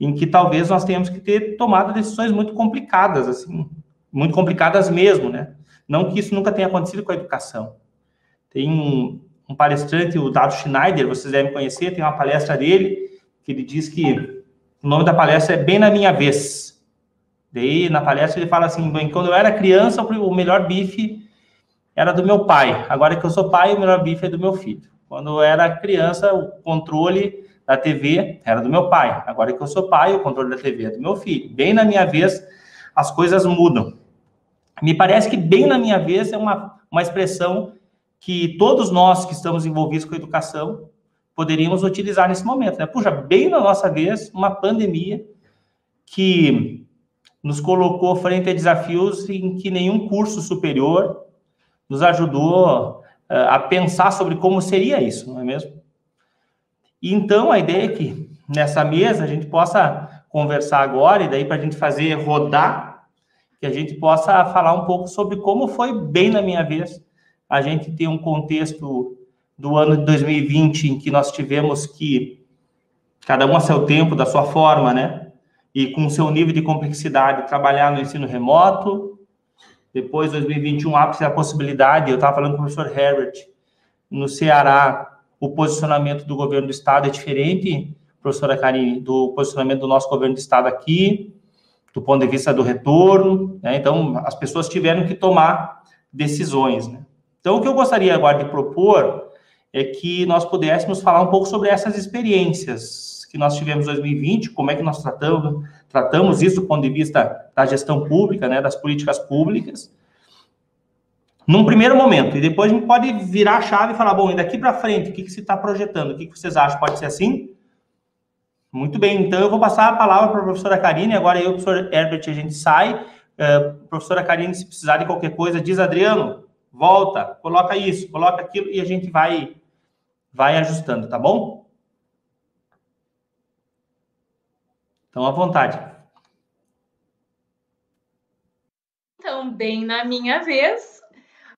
S2: em que talvez nós tenhamos que ter tomado decisões muito complicadas, assim, muito complicadas mesmo, né? Não que isso nunca tenha acontecido com a educação. Tem um, um palestrante, o Dado Schneider, vocês devem conhecer, tem uma palestra dele, que ele diz que o nome da palestra é Bem na Minha Vez. Daí, na palestra, ele fala assim, quando eu era criança, o melhor bife era do meu pai. Agora que eu sou pai, o melhor bife é do meu filho. Quando eu era criança, o controle da TV era do meu pai. Agora que eu sou pai, o controle da TV é do meu filho. Bem na minha vez, as coisas mudam. Me parece que bem na minha vez é uma, uma expressão que todos nós que estamos envolvidos com a educação poderíamos utilizar nesse momento. Né? Puxa, bem na nossa vez, uma pandemia que nos colocou frente a desafios em que nenhum curso superior nos ajudou uh, a pensar sobre como seria isso, não é mesmo? E então a ideia é que nessa mesa a gente possa conversar agora, e daí para a gente fazer rodar, que a gente possa falar um pouco sobre como foi bem na minha vez a gente ter um contexto do ano de 2020 em que nós tivemos que cada um a seu tempo, da sua forma, né? E com seu nível de complexidade, trabalhar no ensino remoto. Depois, 2021, abre-se a possibilidade, eu estava falando com o professor Herbert, no Ceará, o posicionamento do governo do estado é diferente, professora Karine, do posicionamento do nosso governo do estado aqui, do ponto de vista do retorno, né? Então, as pessoas tiveram que tomar decisões, né? Então, o que eu gostaria agora de propor é que nós pudéssemos falar um pouco sobre essas experiências que nós tivemos em 2020, como é que nós tratamos, tratamos isso do ponto de vista da gestão pública, né, das políticas públicas, num primeiro momento, e depois a gente pode virar a chave e falar, bom, e daqui para frente, o que, que se está projetando? O que, que vocês acham? Pode ser assim? Muito bem, então eu vou passar a palavra para a professora Karine, agora eu e o professor Herbert, a gente sai. Uh, professora Karine, se precisar de qualquer coisa, diz, Adriano, volta, coloca isso, coloca aquilo, e a gente vai, vai ajustando, tá bom? Então, à vontade.
S4: Então, bem na minha vez,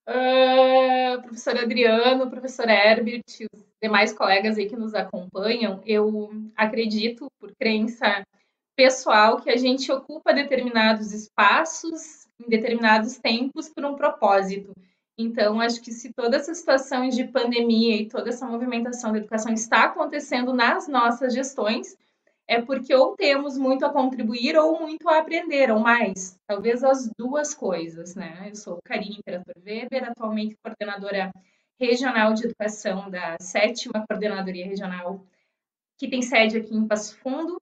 S4: Uh, professor Adriano, professor Herbert, os demais colegas aí que nos acompanham, eu acredito, por crença pessoal, que a gente ocupa determinados espaços em determinados tempos por um propósito. Então, acho que se toda essa situação de pandemia e toda essa movimentação da educação está acontecendo nas nossas gestões, é porque ou temos muito a contribuir ou muito a aprender, ou mais. Talvez as duas coisas, né? Eu sou Karine Imperator Weber, atualmente coordenadora regional de educação da sétima coordenadoria regional, que tem sede aqui em Passo Fundo,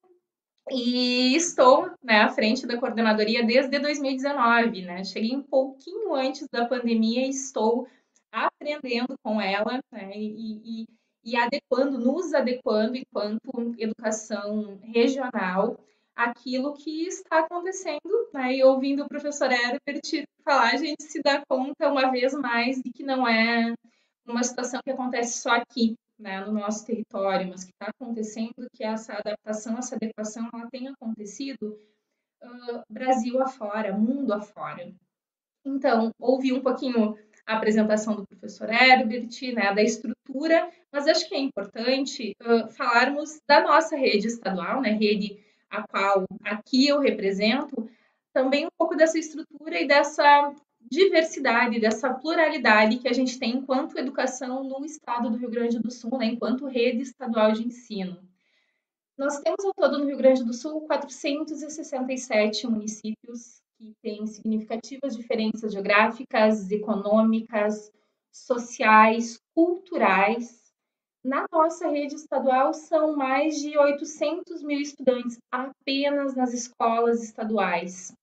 S4: e estou né, à frente da coordenadoria desde 2019, né? Cheguei um pouquinho antes da pandemia e estou aprendendo com ela, né? E, e e adequando, nos adequando enquanto educação regional aquilo que está acontecendo, né? E ouvindo o professor Herbert falar, a gente se dá conta uma vez mais de que não é uma situação que acontece só aqui, né, no nosso território, mas que está acontecendo, que essa adaptação, essa adequação, ela tem acontecido uh, Brasil afora, mundo afora. Então, ouvi um pouquinho a apresentação do professor Herbert, né, da estrutura, mas acho que é importante uh, falarmos da nossa rede estadual, né, rede a qual aqui eu represento, também um pouco dessa estrutura e dessa diversidade, dessa pluralidade que a gente tem enquanto educação no estado do Rio Grande do Sul, né, enquanto rede estadual de ensino. Nós temos ao todo no Rio Grande do Sul 467 municípios que têm significativas diferenças geográficas, econômicas, sociais, culturais. Na nossa rede estadual são mais de 800 mil estudantes apenas nas escolas estaduais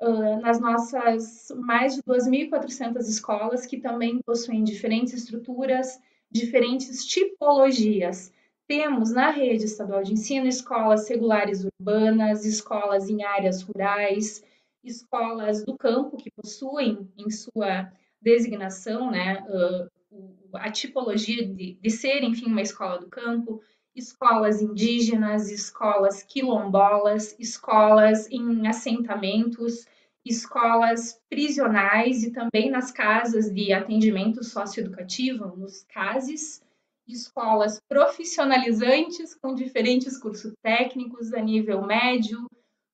S4: uh, nas nossas mais de 2.400 escolas, que também possuem diferentes estruturas, diferentes tipologias. Temos na rede estadual de ensino escolas regulares urbanas, escolas em áreas rurais, escolas do campo que possuem em sua designação, né, a tipologia de, de ser, enfim, uma escola do campo, escolas indígenas, escolas quilombolas, escolas em assentamentos, escolas prisionais e também nas casas de atendimento socioeducativo, nos CASES, escolas profissionalizantes com diferentes cursos técnicos a nível médio,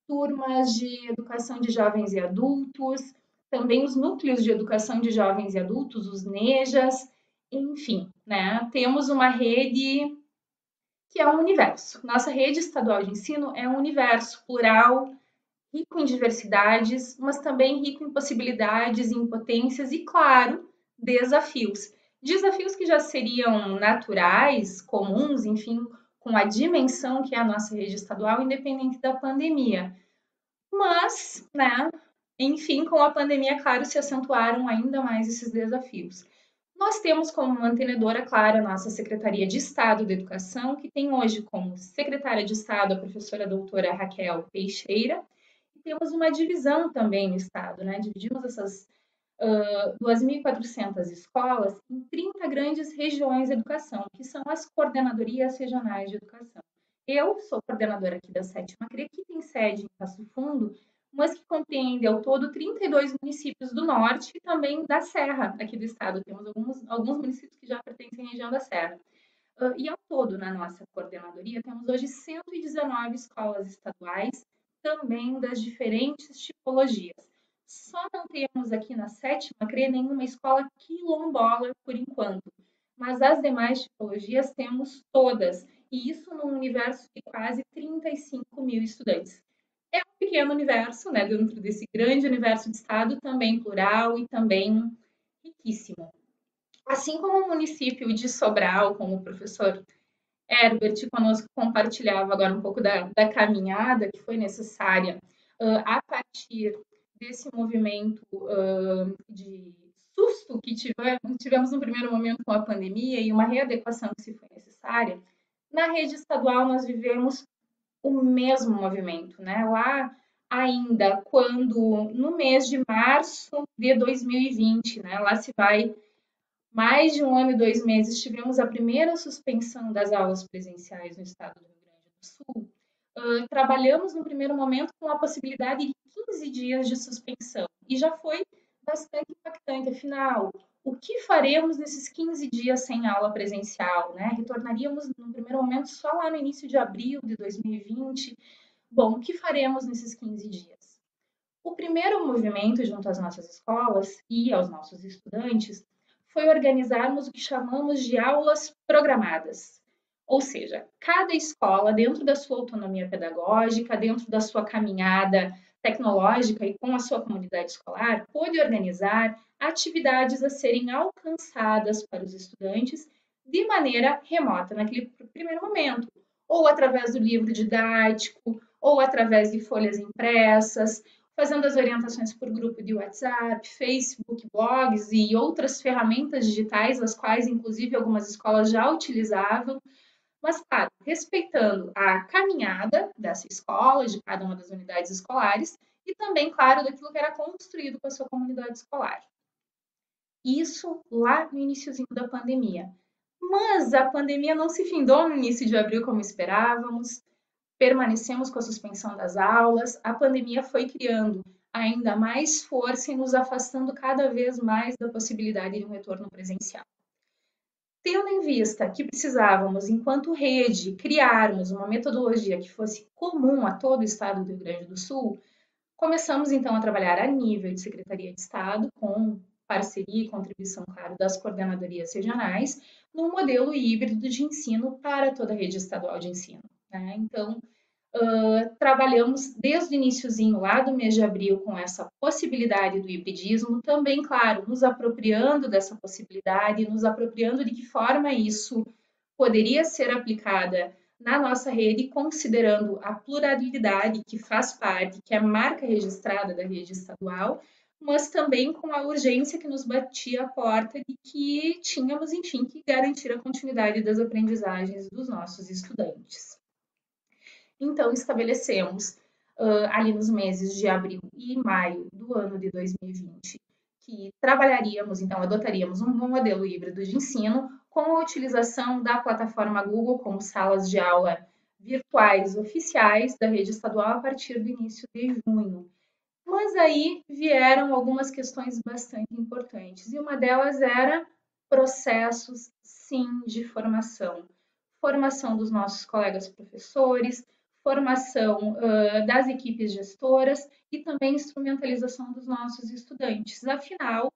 S4: turmas de educação de jovens e adultos, também os núcleos de educação de jovens e adultos, os NEJAs, enfim, né? Temos uma rede que é um universo. Nossa rede estadual de ensino é um universo plural, rico em diversidades, mas também rico em possibilidades, em potências e, claro, desafios. Desafios que já seriam naturais, comuns, enfim, com a dimensão que é a nossa rede estadual, independente da pandemia. Mas, né, enfim, com a pandemia, claro, se acentuaram ainda mais esses desafios. Nós temos como mantenedora, claro, a nossa Secretaria de Estado da Educação, que tem hoje como secretária de Estado a professora doutora Raquel Teixeira, e temos uma divisão também no Estado, né? Dividimos essas uh, 2.400 escolas em 30 grandes regiões de educação, que são as coordenadorias regionais de educação. Eu sou coordenadora aqui da sétima CRE, que tem sede em Passo Fundo, mas que compreende ao todo 32 municípios do norte e também da Serra aqui do estado. Temos alguns, alguns municípios que já pertencem à região da Serra. Uh, e ao todo, na nossa coordenadoria, temos hoje 119 escolas estaduais, também das diferentes tipologias. Só não temos aqui na sétima CRE nenhuma escola quilombola por enquanto, mas as demais tipologias temos todas, e isso num universo de quase 35 mil estudantes é um pequeno universo, né, dentro desse grande universo de Estado, também plural e também riquíssimo. Assim como o município de Sobral, como o professor Herbert conosco compartilhava agora um pouco da, da caminhada que foi necessária uh, a partir desse movimento uh, de susto que tivemos, tivemos no primeiro momento com a pandemia e uma readequação que se foi necessária, na rede estadual nós vivemos o mesmo movimento, né? Lá ainda quando no mês de março de 2020, né? Lá se vai mais de um ano e dois meses, tivemos a primeira suspensão das aulas presenciais no estado do Rio Grande do Sul. Trabalhamos no primeiro momento com a possibilidade de 15 dias de suspensão e já foi bastante impactante. Afinal, o que faremos nesses 15 dias sem aula presencial? Né? Retornaríamos, no primeiro momento, só lá no início de abril de 2020. Bom, o que faremos nesses 15 dias? O primeiro movimento junto às nossas escolas e aos nossos estudantes foi organizarmos o que chamamos de aulas programadas. Ou seja, cada escola, dentro da sua autonomia pedagógica, dentro da sua caminhada tecnológica e com a sua comunidade escolar, pôde organizar atividades a serem alcançadas para os estudantes de maneira remota, naquele primeiro momento, ou através do livro didático, ou através de folhas impressas, fazendo as orientações por grupo de WhatsApp, Facebook, blogs e outras ferramentas digitais, as quais, inclusive, algumas escolas já utilizavam, mas, claro, respeitando a caminhada dessa escola, de cada uma das unidades escolares, e também, claro, daquilo que era construído com a sua comunidade escolar. Isso lá no iníciozinho da pandemia. Mas a pandemia não se findou no início de abril como esperávamos, permanecemos com a suspensão das aulas, a pandemia foi criando ainda mais força e nos afastando cada vez mais da possibilidade de um retorno presencial. Tendo em vista que precisávamos, enquanto rede, criarmos uma metodologia que fosse comum a todo o estado do Rio Grande do Sul, começamos então a trabalhar a nível de Secretaria de Estado, com parceria e contribuição, claro, das coordenadorias regionais, num modelo híbrido de ensino para toda a rede estadual de ensino. Né? Então, Uh, trabalhamos desde o iníciozinho lá do mês de abril com essa possibilidade do hibridismo, também, claro, nos apropriando dessa possibilidade, nos apropriando de que forma isso poderia ser aplicada na nossa rede, considerando a pluralidade que faz parte, que é marca registrada da rede estadual, mas também com a urgência que nos batia a porta de que tínhamos, enfim, que garantir a continuidade das aprendizagens dos nossos estudantes. Então, estabelecemos uh, ali nos meses de abril e maio do ano de 2020 que trabalharíamos, então, adotaríamos um modelo híbrido de ensino com a utilização da plataforma Google como salas de aula virtuais oficiais da rede estadual a partir do início de junho. Mas aí vieram algumas questões bastante importantes, e uma delas era processos, sim, de formação. Formação dos nossos colegas professores, formação uh, das equipes gestoras e também instrumentalização dos nossos estudantes. Afinal,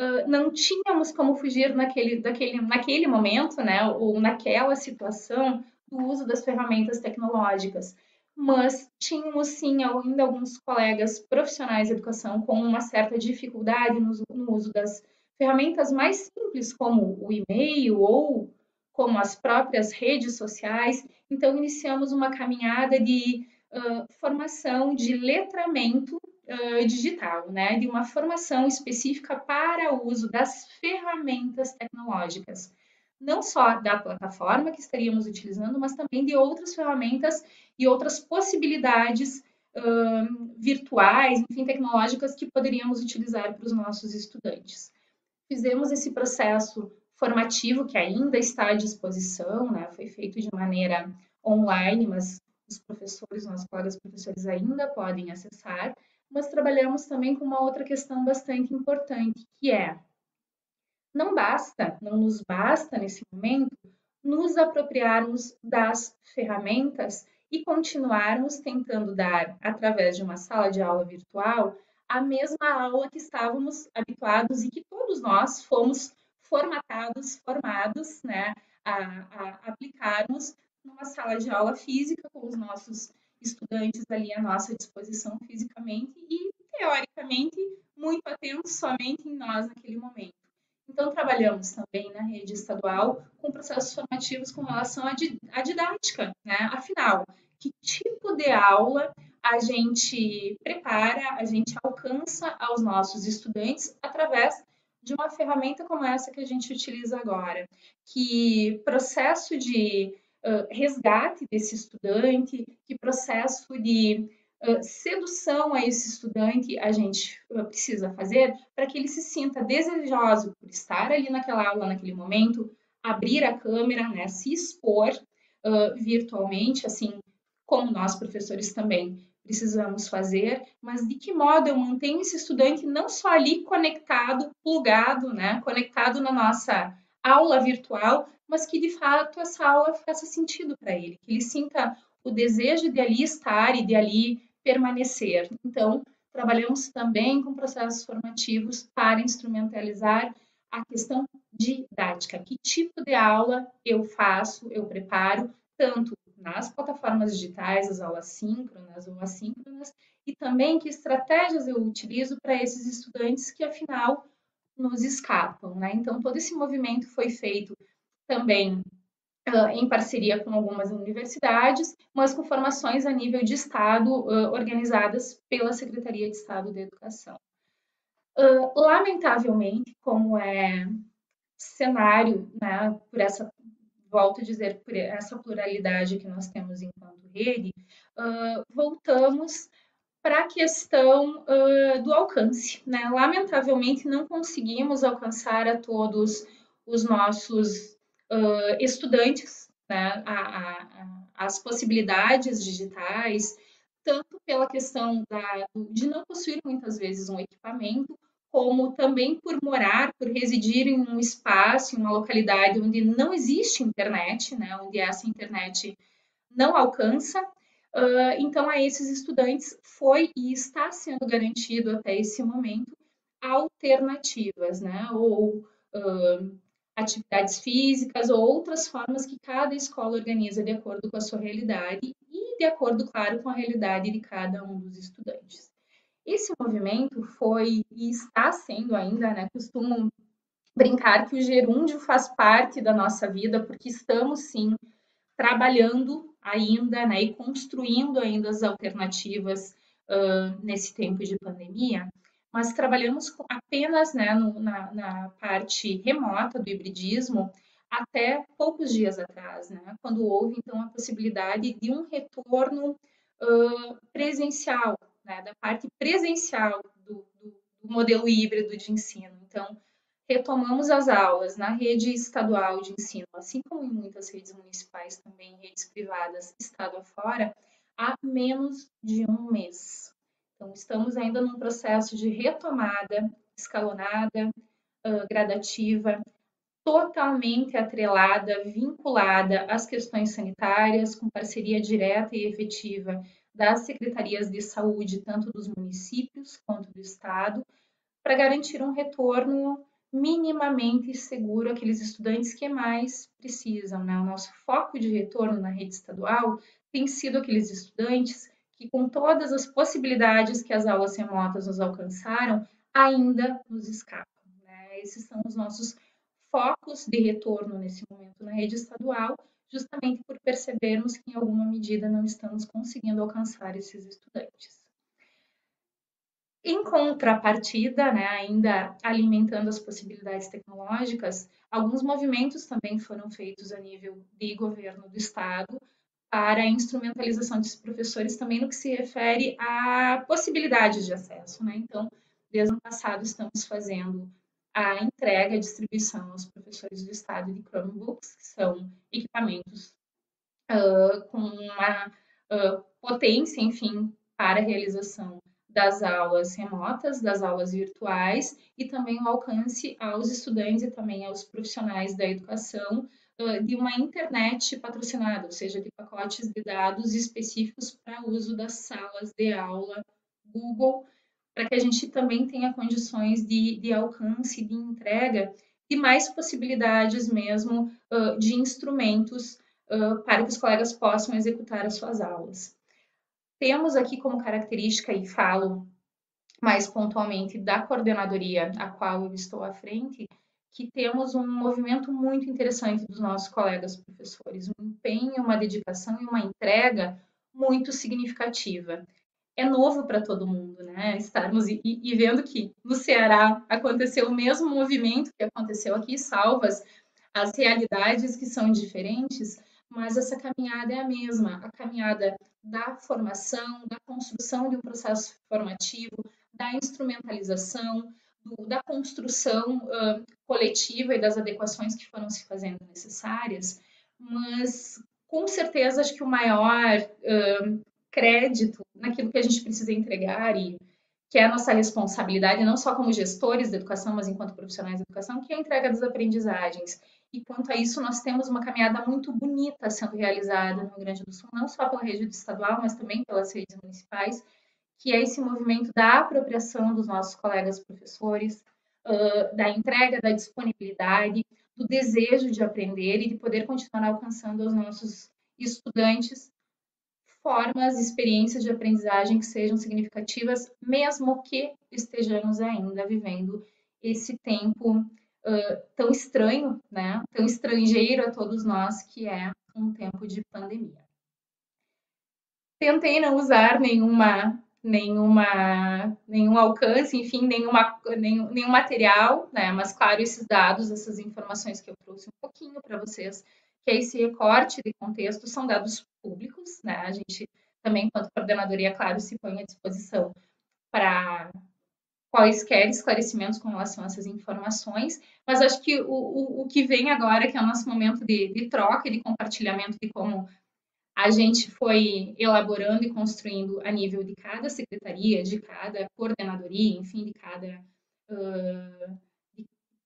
S4: uh, não tínhamos como fugir naquele, daquele, naquele momento, né, ou naquela situação, do uso das ferramentas tecnológicas. Mas tínhamos sim ainda alguns colegas profissionais de educação com uma certa dificuldade no, no uso das ferramentas mais simples, como o e-mail ou como as próprias redes sociais. Então, iniciamos uma caminhada de uh, formação de letramento uh, digital, né? de uma formação específica para o uso das ferramentas tecnológicas. Não só da plataforma que estaríamos utilizando, mas também de outras ferramentas e outras possibilidades uh, virtuais, enfim, tecnológicas que poderíamos utilizar para os nossos estudantes. Fizemos esse processo formativo que ainda está à disposição, né? Foi feito de maneira online, mas os professores, nossos colegas professores ainda podem acessar. Mas trabalhamos também com uma outra questão bastante importante, que é não basta, não nos basta nesse momento nos apropriarmos das ferramentas e continuarmos tentando dar, através de uma sala de aula virtual, a mesma aula que estávamos habituados e que todos nós fomos formatados, formados, né, a, a aplicarmos numa sala de aula física com os nossos estudantes ali à nossa disposição fisicamente e, teoricamente, muito atentos somente em nós naquele momento. Então, trabalhamos também na rede estadual com processos formativos com relação à, à didática, né? Afinal, que tipo de aula a gente prepara, a gente alcança aos nossos estudantes através de uma ferramenta como essa que a gente utiliza agora, que processo de uh, resgate desse estudante, que processo de uh, sedução a esse estudante a gente precisa fazer para que ele se sinta desejoso por estar ali naquela aula, naquele momento, abrir a câmera, né, se expor virtualmente, assim como nós professores também precisamos fazer, mas de que modo eu mantenho esse estudante não só ali conectado, plugado, né, conectado na nossa aula virtual, mas que de fato essa aula faça sentido para ele, que ele sinta o desejo de ali estar e de ali permanecer. Então, trabalhamos também com processos formativos para instrumentalizar a questão didática. Que tipo de aula eu faço, eu preparo, tanto nas plataformas digitais, as aulas síncronas ou assíncronas, e também que estratégias eu utilizo para esses estudantes que, afinal, nos escapam. Né? Então, todo esse movimento foi feito também uh, em parceria com algumas universidades, mas com formações a nível de Estado uh, organizadas pela Secretaria de Estado de Educação. Uh, lamentavelmente, como é cenário, né, por essa volto a dizer, por essa pluralidade que nós temos enquanto rede, uh, voltamos para a questão uh, do alcance. Né? Lamentavelmente, não conseguimos alcançar a todos os nossos uh, estudantes né? a, a, a, as possibilidades digitais, tanto pela questão da, de não possuir muitas vezes um equipamento, como também por morar, por residir em um espaço, em uma localidade onde não existe internet, né, onde essa internet não alcança. Uh, então, a esses estudantes foi e está sendo garantido até esse momento alternativas, né, ou uh, atividades físicas ou outras formas que cada escola organiza de acordo com a sua realidade e de acordo, claro, com a realidade de cada um dos estudantes. Esse movimento foi e está sendo ainda, né? Costumo brincar que o gerúndio faz parte da nossa vida, porque estamos sim trabalhando ainda, né, e construindo ainda as alternativas uh, nesse tempo de pandemia, mas trabalhamos apenas né, no, na, na, parte remota do hibridismo até poucos dias atrás, né, quando houve então a possibilidade de um retorno uh, presencial né, da parte presencial do, do, do modelo híbrido de ensino. Então, retomamos as aulas na rede estadual de ensino, assim como em muitas redes municipais também, redes privadas, estado afora, há menos de um mês. Então, estamos ainda num processo de retomada escalonada, uh, gradativa, totalmente atrelada, vinculada às questões sanitárias, com parceria direta e efetiva das secretarias de saúde, tanto dos municípios quanto do estado, para garantir um retorno minimamente seguro àqueles estudantes que mais precisam. Né? O nosso foco de retorno na rede estadual tem sido aqueles estudantes que, com todas as possibilidades que as aulas remotas nos alcançaram, ainda nos escapam. Né? Esses são os nossos focos de retorno nesse momento na rede estadual justamente por percebermos que, em alguma medida, não estamos conseguindo alcançar esses estudantes. Em contrapartida, né, ainda alimentando as possibilidades tecnológicas, alguns movimentos também foram feitos a nível de governo do Estado para a instrumentalização desses professores também no que se refere a possibilidades de acesso. Né? Então, desde o ano passado, estamos fazendo a entrega e distribuição aos professores do estado de Chromebooks, que são equipamentos uh, com uma uh, potência, enfim, para a realização das aulas remotas, das aulas virtuais e também o alcance aos estudantes e também aos profissionais da educação uh, de uma internet patrocinada, ou seja, de pacotes de dados específicos para uso das salas de aula Google para que a gente também tenha condições de, de alcance, de entrega e mais possibilidades mesmo uh, de instrumentos uh, para que os colegas possam executar as suas aulas. Temos aqui como característica, e falo mais pontualmente da coordenadoria a qual eu estou à frente, que temos um movimento muito interessante dos nossos colegas professores, um empenho, uma dedicação e uma entrega muito significativa é novo para todo mundo, né? Estarmos e, e, vendo que no Ceará aconteceu o mesmo movimento que aconteceu aqui, salvas as realidades que são diferentes, mas essa caminhada é a mesma, a caminhada da formação, da construção de um processo formativo, da instrumentalização, do, da construção uh, coletiva e das adequações que foram se fazendo necessárias, mas com certeza acho que o maior uh, crédito naquilo que a gente precisa entregar e que é a nossa responsabilidade, não só como gestores da educação, mas enquanto profissionais da educação, que é a entrega das aprendizagens. E quanto a isso, nós temos uma caminhada muito bonita sendo realizada no Rio Grande do Sul, não só pela rede estadual, mas também pelas redes municipais, que é esse movimento da apropriação dos nossos colegas professores, da entrega da disponibilidade, do desejo de aprender e de poder continuar alcançando os nossos estudantes formas, experiências de aprendizagem que sejam significativas, mesmo que estejamos ainda vivendo esse tempo uh, tão estranho, né? tão estrangeiro a todos nós, que é um tempo de pandemia. Tentei não usar nenhuma, nenhuma, nenhum alcance, enfim, nenhuma, nenhum, nenhum material, né? mas claro, esses dados, essas informações que eu trouxe um pouquinho para vocês, que esse recorte de contexto são dados públicos, né? A gente também, enquanto coordenadoria, claro, se põe à disposição para quaisquer esclarecimentos com relação a essas informações, mas acho que o, o, o que vem agora, que é o nosso momento de, de troca e de compartilhamento de como a gente foi elaborando e construindo a nível de cada secretaria, de cada coordenadoria, enfim, de cada, uh,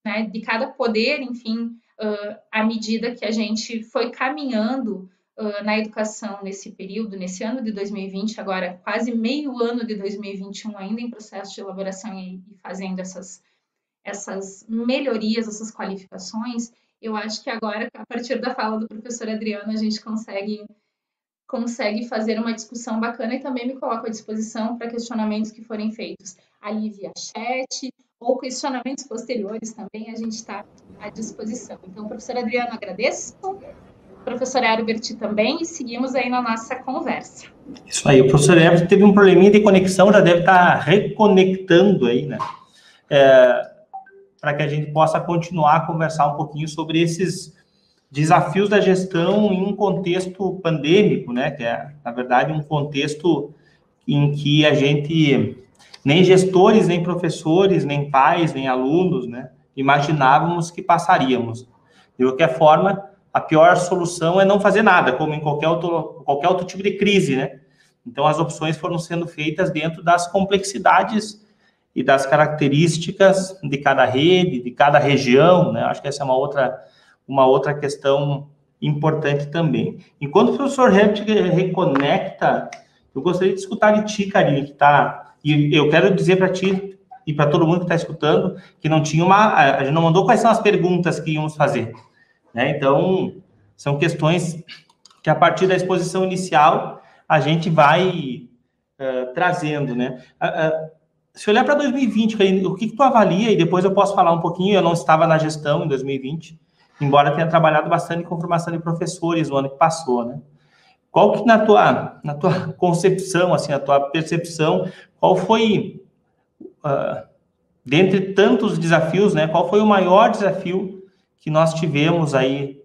S4: né, de, cada poder, enfim, uh, à medida que a gente foi caminhando uh, na educação nesse período, nesse ano de 2020, agora quase meio ano de 2021, ainda em processo de elaboração e, e fazendo essas, essas melhorias, essas qualificações, eu acho que agora, a partir da fala do professor Adriano, a gente consegue consegue fazer uma discussão bacana e também me coloco à disposição para questionamentos que forem feitos. Ali via chat ou questionamentos posteriores também, a gente está à disposição. Então, professor Adriano, agradeço professor Herbert também, e seguimos aí na nossa conversa.
S2: Isso aí, o professor Herbert teve um probleminha de conexão, já deve estar reconectando aí, né? É, para que a gente possa continuar a conversar um pouquinho sobre esses desafios da gestão em um contexto pandêmico, né? Que é, na verdade, um contexto em que a gente, nem gestores, nem professores, nem pais, nem alunos, né? Imaginávamos que passaríamos. De qualquer forma, a pior solução é não fazer nada, como em qualquer outro, qualquer outro tipo de crise, né? Então, as opções foram sendo feitas dentro das complexidades e das características de cada rede, de cada região, né? Acho que essa é uma outra, uma outra questão importante também. Enquanto o professor Herbert reconecta, eu gostaria de escutar de ti, Karine, que está... E eu quero dizer para ti e para todo mundo que está escutando que não tinha uma... A gente não mandou quais são as perguntas que íamos fazer. Né? Então, são questões que a partir da exposição inicial a gente vai uh, trazendo, né? Uh, uh, se olhar para 2020, o que, que tu avalia, e depois eu posso falar um pouquinho, eu não estava na gestão em 2020, embora tenha trabalhado bastante com formação de professores no ano que passou, né? Qual que na tua, na tua concepção, assim, a tua percepção, qual foi, uh, dentre tantos desafios, né, qual foi o maior desafio que nós tivemos aí,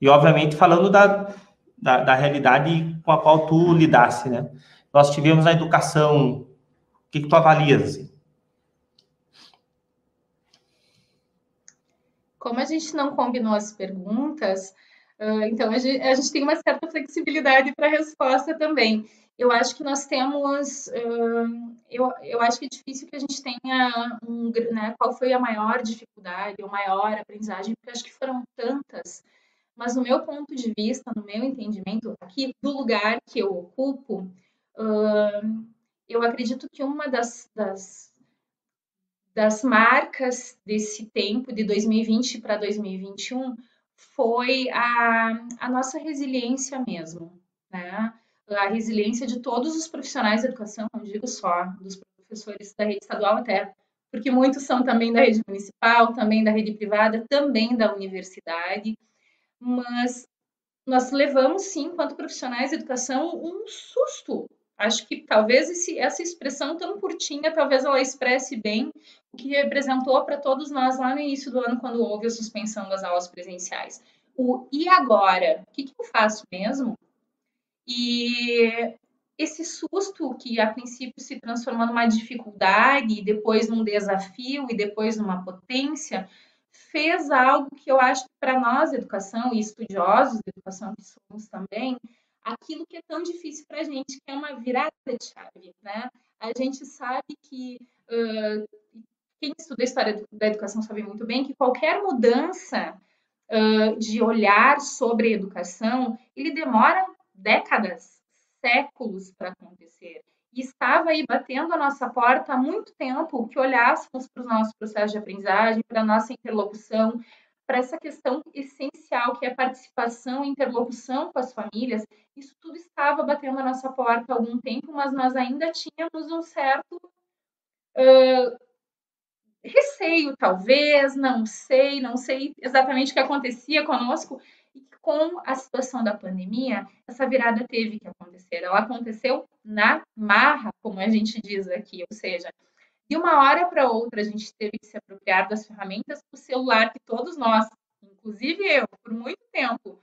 S2: e obviamente falando da, da, da realidade com a qual tu lidasse, né? Nós tivemos a educação, o que, que tu avalias? Assim?
S4: Como a gente não combinou as perguntas, então a gente, a gente tem uma certa flexibilidade para a resposta também eu acho que nós temos, eu, eu acho que é difícil que a gente tenha um, né, qual foi a maior dificuldade, ou maior aprendizagem, porque acho que foram tantas, mas no meu ponto de vista, no meu entendimento, aqui do lugar que eu ocupo, eu acredito que uma das, das, das marcas desse tempo, de 2020 para 2021, foi a, a nossa resiliência mesmo, né? A resiliência de todos os profissionais da educação, não digo só dos professores da rede estadual até, porque muitos são também da rede municipal, também da rede privada, também da universidade, mas nós levamos sim, enquanto profissionais de educação, um susto. Acho que talvez esse, essa expressão tão curtinha, talvez ela expresse bem o que representou para todos nós lá no início do ano, quando houve a suspensão das aulas presenciais. O e agora? O que, que eu faço mesmo? E esse susto que a princípio se transformou numa dificuldade, depois num desafio e depois numa potência, fez algo que eu acho que para nós, educação e estudiosos de educação que somos também, aquilo que é tão difícil para a gente, que é uma virada de chave, né? A gente sabe que uh, quem estuda a história da educação sabe muito bem que qualquer mudança uh, de olhar sobre a educação, ele demora décadas, séculos para acontecer. E estava aí batendo a nossa porta há muito tempo que olhássemos para os nossos processos de aprendizagem, para a nossa interlocução, para essa questão essencial que é a participação interlocução com as famílias. Isso tudo estava batendo a nossa porta há algum tempo, mas nós ainda tínhamos um certo uh, receio, talvez, não sei, não sei exatamente o que acontecia conosco, com a situação da pandemia, essa virada teve que acontecer. Ela aconteceu na marra, como a gente diz aqui, ou seja, de uma hora para outra a gente teve que se apropriar das ferramentas do celular que todos nós, inclusive eu, por muito tempo,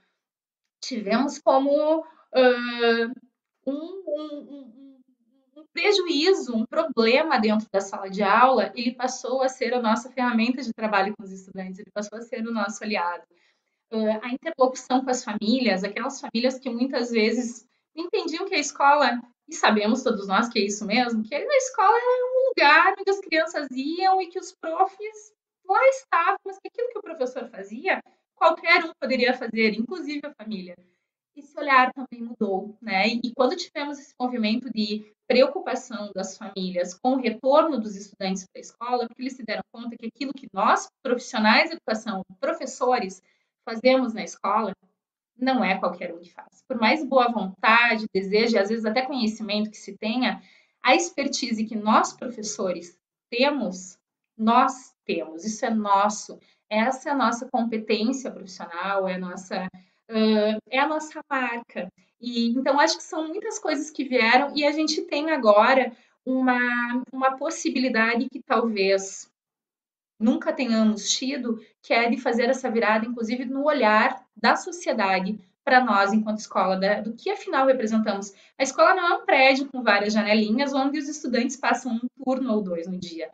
S4: tivemos como uh, um, um, um, prejuízo, um problema dentro da sala de aula, ele passou a ser a nossa ferramenta de trabalho com os estudantes, ele passou a ser o nosso aliado. Uh, a interlocução com as famílias, aquelas famílias que muitas vezes entendiam que a escola, e sabemos todos nós que é isso mesmo, que a escola é um lugar onde as crianças iam e que os profs lá estavam, mas que aquilo que o professor fazia, qualquer um poderia fazer, inclusive a família. Esse olhar também mudou, né? E quando tivemos esse movimento de preocupação das famílias com o retorno dos estudantes para a escola, porque eles se deram conta que aquilo que nós, profissionais de educação, professores, fazemos na escola, não é qualquer um que faz. Por mais boa vontade, desejo e às vezes até conhecimento que se tenha, a expertise que nós, professores, temos, nós temos, isso é nosso. Essa é a nossa competência profissional, é a nossa, uh, é a nossa marca. E então acho que são muitas coisas que vieram e a gente tem agora uma, uma possibilidade que talvez nunca tenhamos tido, que é de fazer essa virada, inclusive no olhar da sociedade para nós enquanto escola, da, do que afinal representamos. A escola não é um prédio com várias janelinhas onde os estudantes passam um turno ou dois no dia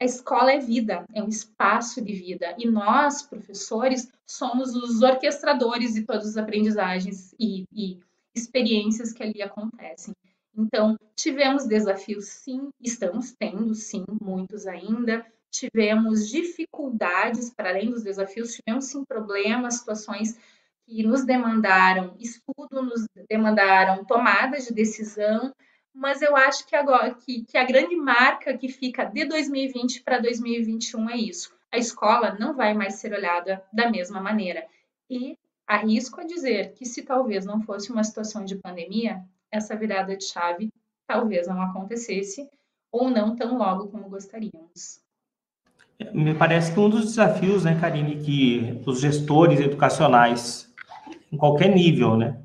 S4: a escola é vida, é um espaço de vida. E nós, professores, somos os orquestradores de todas as aprendizagens e, e experiências que ali acontecem. Então, tivemos desafios, sim, estamos tendo, sim, muitos ainda. Tivemos dificuldades para além dos desafios, tivemos, sim, problemas, situações que nos demandaram estudo, nos demandaram tomadas de decisão, mas eu acho que agora que, que a grande marca que fica de 2020 para 2021 é isso. A escola não vai mais ser olhada da mesma maneira. E arrisco a dizer que se talvez não fosse uma situação de pandemia, essa virada de chave talvez não acontecesse ou não tão logo como gostaríamos.
S2: Me parece que um dos desafios, né, Karine, que os gestores educacionais, em qualquer nível, né,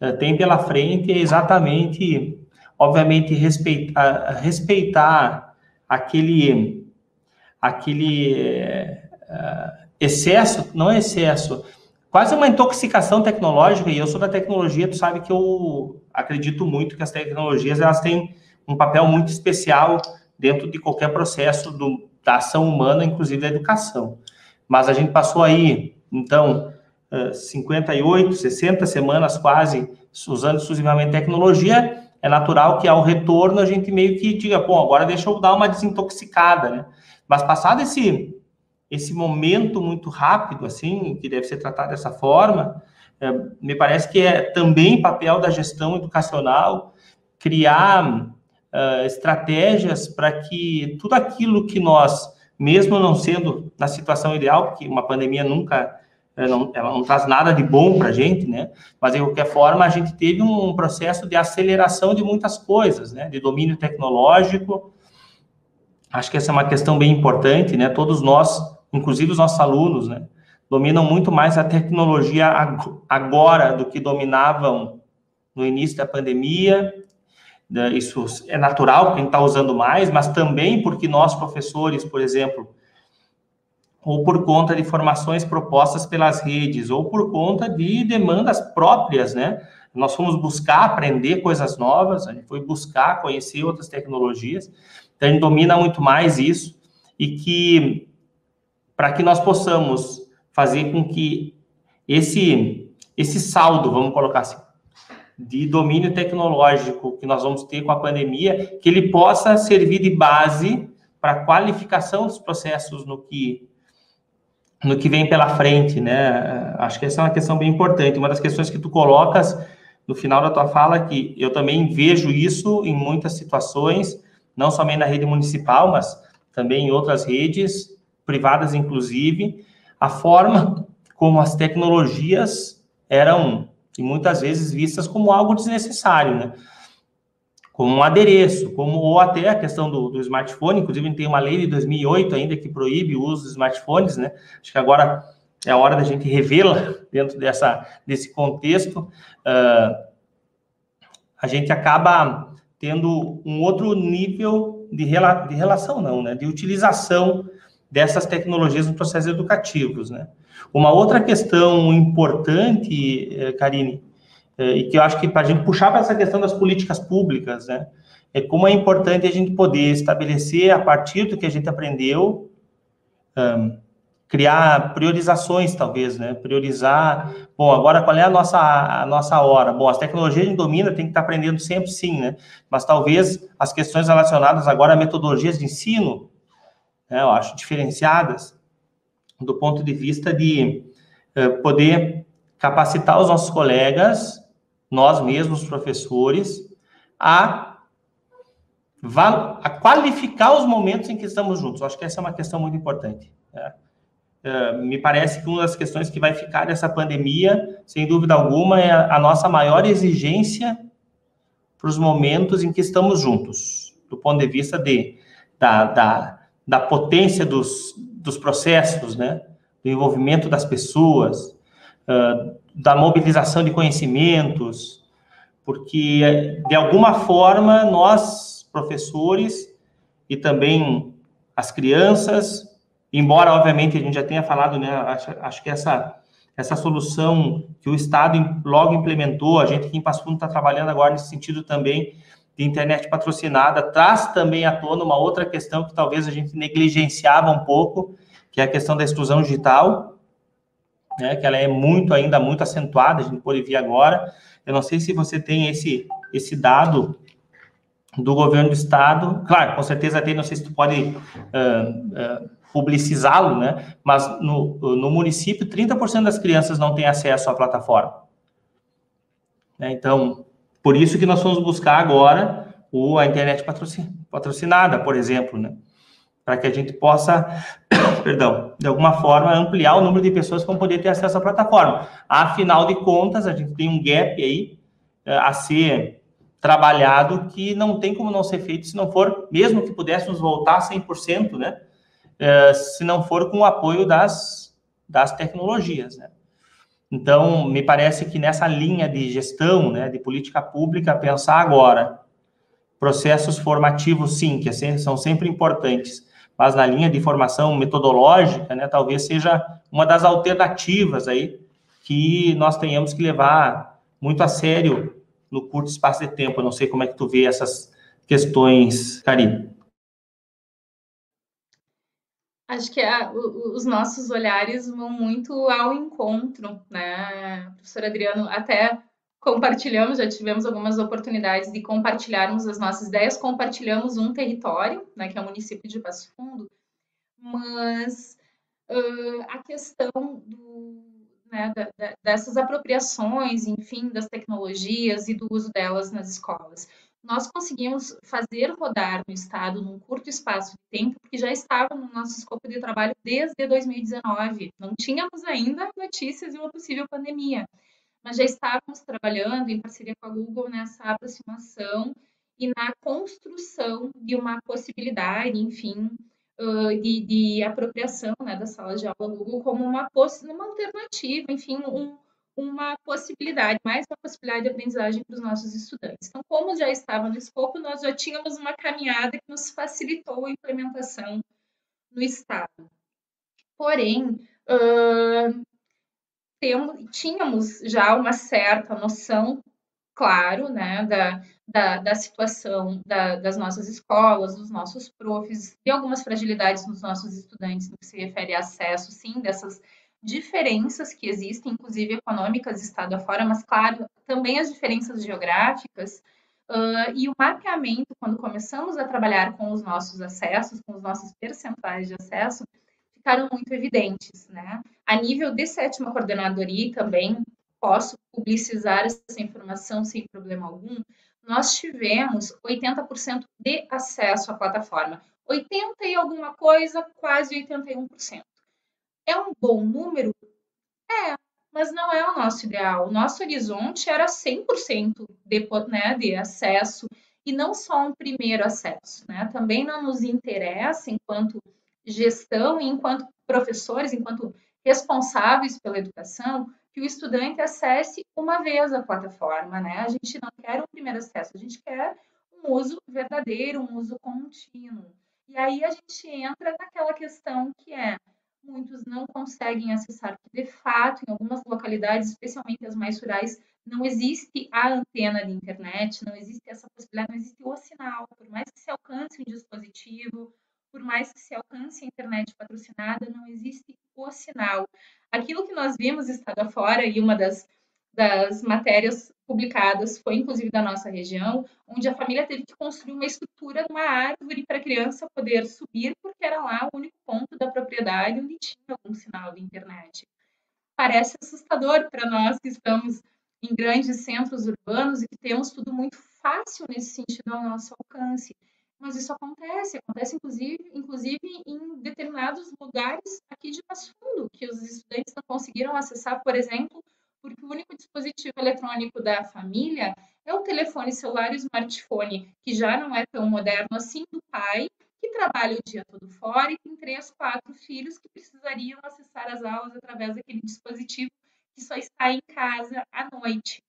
S2: eh, tem pela frente é exatamente obviamente respeitar, respeitar aquele, aquele uh, excesso, não é excesso, quase uma intoxicação tecnológica, e eu sou da tecnologia, tu sabe que eu acredito muito que as tecnologias elas têm um papel muito especial dentro de qualquer processo do, da ação humana, inclusive da educação. Mas a gente passou aí, então, 58, 60 semanas quase usando exclusivamente tecnologia, é natural que ao retorno a gente meio que diga, pô, agora deixa eu dar uma desintoxicada, né? Mas passado esse esse momento muito rápido, assim, que deve ser tratado dessa forma, é, me parece que é também papel da gestão educacional criar uh, estratégias para que tudo aquilo que nós, mesmo não sendo na situação ideal, porque uma pandemia nunca ela não, ela não traz nada de bom para a gente, né? Mas, de qualquer forma, a gente teve um processo de aceleração de muitas coisas, né? De domínio tecnológico. Acho que essa é uma questão bem importante, né? Todos nós, inclusive os nossos alunos, né? Dominam muito mais a tecnologia agora do que dominavam no início da pandemia. Né? Isso é natural, gente está usando mais, mas também porque nós, professores, por exemplo, ou por conta de informações propostas pelas redes, ou por conta de demandas próprias, né? Nós fomos buscar aprender coisas novas, a gente foi buscar conhecer outras tecnologias, então a gente domina muito mais isso, e que, para que nós possamos fazer com que esse, esse saldo, vamos colocar assim, de domínio tecnológico que nós vamos ter com a pandemia, que ele possa servir de base para a qualificação dos processos no que no que vem pela frente, né? Acho que essa é uma questão bem importante. Uma das questões que tu colocas no final da tua fala, que eu também vejo isso em muitas situações, não somente na rede municipal, mas também em outras redes, privadas inclusive, a forma como as tecnologias eram, e muitas vezes, vistas como algo desnecessário, né? como um adereço, como ou até a questão do, do, smartphone, inclusive tem uma lei de 2008 ainda que proíbe o uso dos smartphones, né? Acho que agora é a hora da gente revê-la dentro dessa, desse contexto. Uh, a gente acaba tendo um outro nível de, rela, de relação, não, né? De utilização dessas tecnologias nos processos educativos, né? Uma outra questão importante, eh, Karine, eh, e que eu acho que para a gente puxar para essa questão das políticas públicas, né? É como é importante a gente poder estabelecer, a partir do que a gente aprendeu, um, criar priorizações, talvez, né? Priorizar, bom, agora qual é a nossa, a nossa hora? Bom, as tecnologias a gente domina, tem que estar aprendendo sempre, sim, né? Mas talvez as questões relacionadas agora a metodologias de ensino, né, eu acho diferenciadas, do ponto de vista de uh, poder capacitar os nossos colegas, nós mesmos, professores, a, a qualificar os momentos em que estamos juntos. Eu acho que essa é uma questão muito importante. Né? Uh, me parece que uma das questões que vai ficar dessa pandemia, sem dúvida alguma, é a, a nossa maior exigência para os momentos em que estamos juntos, do ponto de vista de, da, da, da potência dos, dos processos, né? do envolvimento das pessoas, uh, da mobilização de conhecimentos, porque, de alguma forma, nós, professores, e também as crianças, embora, obviamente, a gente já tenha falado, né, acho, acho que essa, essa solução que o Estado logo implementou, a gente aqui em Passo Fundo está trabalhando agora nesse sentido também, de internet patrocinada, traz também à tona uma outra questão que talvez a gente negligenciava um pouco, que é a questão da exclusão digital, né, que ela é muito, ainda muito acentuada, a gente pode ver agora. Eu não sei se você tem esse, esse dado do governo do estado, claro, com certeza tem, não sei se tu pode uh, uh, publicizá-lo, né, mas no, no município, 30% das crianças não têm acesso à plataforma. Né, então, por isso que nós fomos buscar agora o, a internet patrocinada, por exemplo, né, para que a gente possa perdão, de alguma forma ampliar o número de pessoas que vão poder ter acesso à plataforma. Afinal de contas, a gente tem um gap aí é, a ser trabalhado que não tem como não ser feito se não for, mesmo que pudéssemos voltar 100%, né? É, se não for com o apoio das, das tecnologias, né? Então, me parece que nessa linha de gestão, né, de política pública, pensar agora processos formativos, sim, que é são sempre importantes, mas na linha de formação metodológica, né, talvez seja uma das alternativas aí que nós tenhamos que levar muito a sério no curto espaço de tempo. Eu não sei como é que tu vê essas questões, Karine.
S4: Acho que a, os nossos olhares vão muito ao encontro, né, professor Adriano? Até compartilhamos, já tivemos algumas oportunidades de compartilharmos as nossas ideias, compartilhamos um território, né, que é o município de Passo Fundo, mas uh, a questão do, né, da, da, dessas apropriações, enfim, das tecnologias e do uso delas nas escolas. Nós conseguimos fazer rodar no Estado num curto espaço de tempo, porque já estava no nosso escopo de trabalho desde 2019. Não tínhamos ainda notícias de uma possível pandemia mas já estávamos trabalhando em parceria com a Google nessa aproximação e na construção de uma possibilidade, enfim, de, de apropriação né, da sala de aula Google como uma, uma alternativa, enfim, um, uma possibilidade, mais uma possibilidade de aprendizagem para os nossos estudantes. Então, como já estava no escopo, nós já tínhamos uma caminhada que nos facilitou a implementação no Estado. Porém, uh, temos, tínhamos já uma certa noção, claro, né, da, da, da situação da, das nossas escolas, dos nossos profs, de algumas fragilidades nos nossos estudantes no que se refere a acesso, sim, dessas diferenças que existem, inclusive econômicas, estado afora, mas, claro, também as diferenças geográficas, uh, e o mapeamento, quando começamos a trabalhar com os nossos acessos, com os nossos percentuais de acesso, ficaram muito evidentes, né? A nível de sétima coordenadoria também posso publicizar essa informação sem problema algum. Nós tivemos 80% de acesso à plataforma. 80 e alguma coisa, quase 81%. É um bom número? É, mas não é o nosso ideal. O nosso horizonte era 100% de, né, de acesso e não só um primeiro acesso. Né? Também não nos interessa, enquanto gestão e enquanto professores, enquanto responsáveis pela educação, que o estudante acesse uma vez a plataforma, né? A gente não quer um primeiro acesso, a gente quer um uso verdadeiro, um uso contínuo. E aí a gente entra naquela questão que é muitos não conseguem acessar, porque de fato, em algumas localidades, especialmente as mais rurais, não existe a antena de internet, não existe essa possibilidade, não existe o sinal. Por mais que se alcance um dispositivo, por mais que se alcance a internet patrocinada, não existe o sinal. Aquilo que nós vimos estado afora, e uma das, das matérias publicadas foi inclusive da nossa região, onde a família teve que construir uma estrutura de uma árvore para a criança poder subir, porque era lá o único ponto da propriedade onde tinha algum sinal de internet. Parece assustador para nós que estamos em grandes centros urbanos e que temos tudo muito fácil nesse sentido ao nosso alcance. Mas isso acontece, acontece inclusive, inclusive em determinados lugares aqui de Passo Fundo, que os estudantes não conseguiram acessar, por exemplo, porque o único dispositivo eletrônico da família é o telefone celular e o smartphone, que já não é tão moderno assim, do pai, que trabalha o dia todo fora e tem três, quatro filhos que precisariam acessar as aulas através daquele dispositivo que só está em casa à noite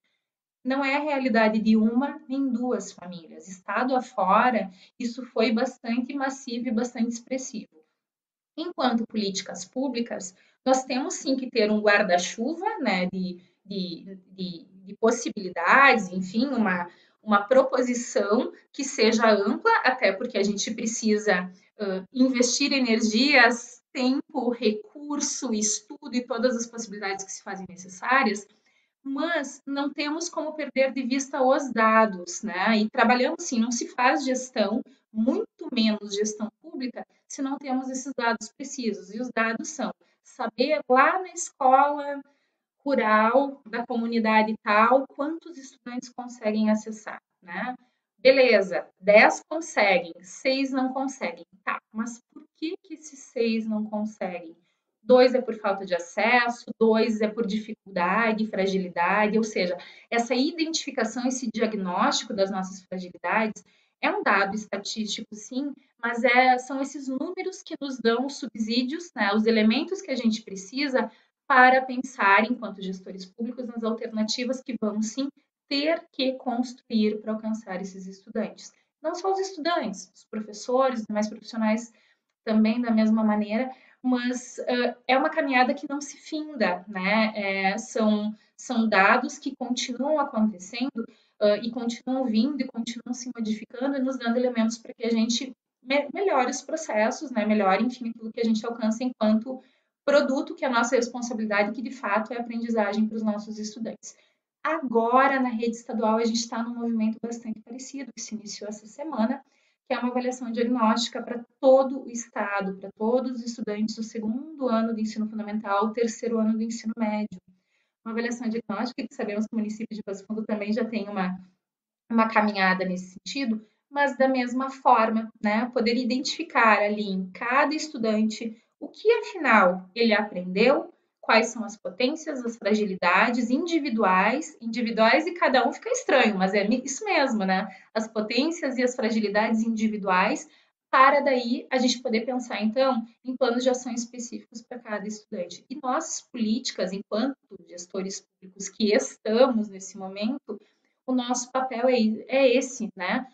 S4: não é a realidade de uma nem duas famílias. Estado afora, isso foi bastante massivo e bastante expressivo. Enquanto políticas públicas, nós temos sim que ter um guarda-chuva né, de, de, de, de, possibilidades, enfim, uma, uma proposição que seja ampla, até porque a gente precisa uh, investir energias, tempo, recurso, estudo e todas as possibilidades que se fazem necessárias mas não temos como perder de vista os dados, né? E trabalhamos sim, não se faz gestão, muito menos gestão pública, se não temos esses dados precisos. E os dados são saber lá na escola rural da comunidade tal quantos estudantes conseguem acessar, né? Beleza, 10 conseguem, 6 não conseguem. Tá, mas por que, que esses 6 não conseguem? dois é por falta de acesso, dois é por dificuldade, fragilidade, ou seja, essa identificação, esse diagnóstico das nossas fragilidades é um dado estatístico, sim, mas é, são esses números que nos dão os subsídios, né, os elementos que a gente precisa para pensar, enquanto gestores públicos, nas alternativas que vamos, sim, ter que construir para alcançar esses estudantes. Não só os estudantes, os professores, os demais profissionais também da mesma maneira, mas uh, é uma caminhada que não se finda, né? É, são, são dados que continuam acontecendo uh, e continuam vindo e continuam se modificando e nos dando elementos para que a gente me melhore os processos, né? Melhore, enfim, aquilo que a gente alcança enquanto produto, que é a nossa responsabilidade, que de fato é aprendizagem para os nossos estudantes. Agora, na rede estadual, a gente está num movimento bastante parecido, que se iniciou essa semana, que é uma avaliação diagnóstica para todo o estado, para todos os estudantes do segundo ano do ensino fundamental, terceiro ano do ensino médio. Uma avaliação diagnóstica que sabemos que o município de Passo Fundo também já tem uma, uma caminhada nesse sentido, mas da mesma forma, né, poder identificar ali em cada estudante o que afinal ele aprendeu, quais são as potências, as fragilidades individuais, individuais e cada um fica estranho, mas é isso mesmo, né? As potências e as fragilidades individuais, para daí a gente poder pensar, então, em planos de ação específicos para cada estudante. E nossas políticas, enquanto gestores públicos que estamos nesse momento, o nosso papel é, é esse, né?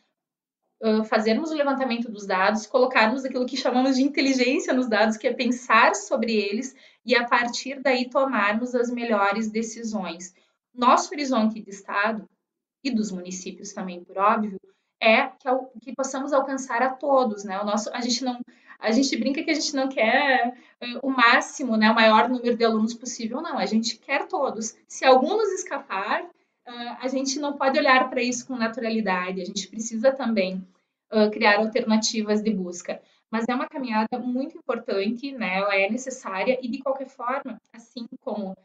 S4: fazermos o levantamento dos dados, colocarmos aquilo que chamamos de inteligência nos dados, que é pensar sobre eles e a partir daí tomarmos as melhores decisões. Nosso horizonte de Estado e dos municípios também, por óbvio, é que, que possamos alcançar a todos, né? O nosso, a gente não, a gente brinca que a gente não quer uh, o máximo, né? O maior número de alunos possível, não. A gente quer todos. Se algum nos escapar, uh, a gente não pode olhar para isso com naturalidade. A gente precisa também uh, criar alternativas de busca. Mas é uma caminhada muito importante, né? Ela é necessária e de qualquer forma, assim como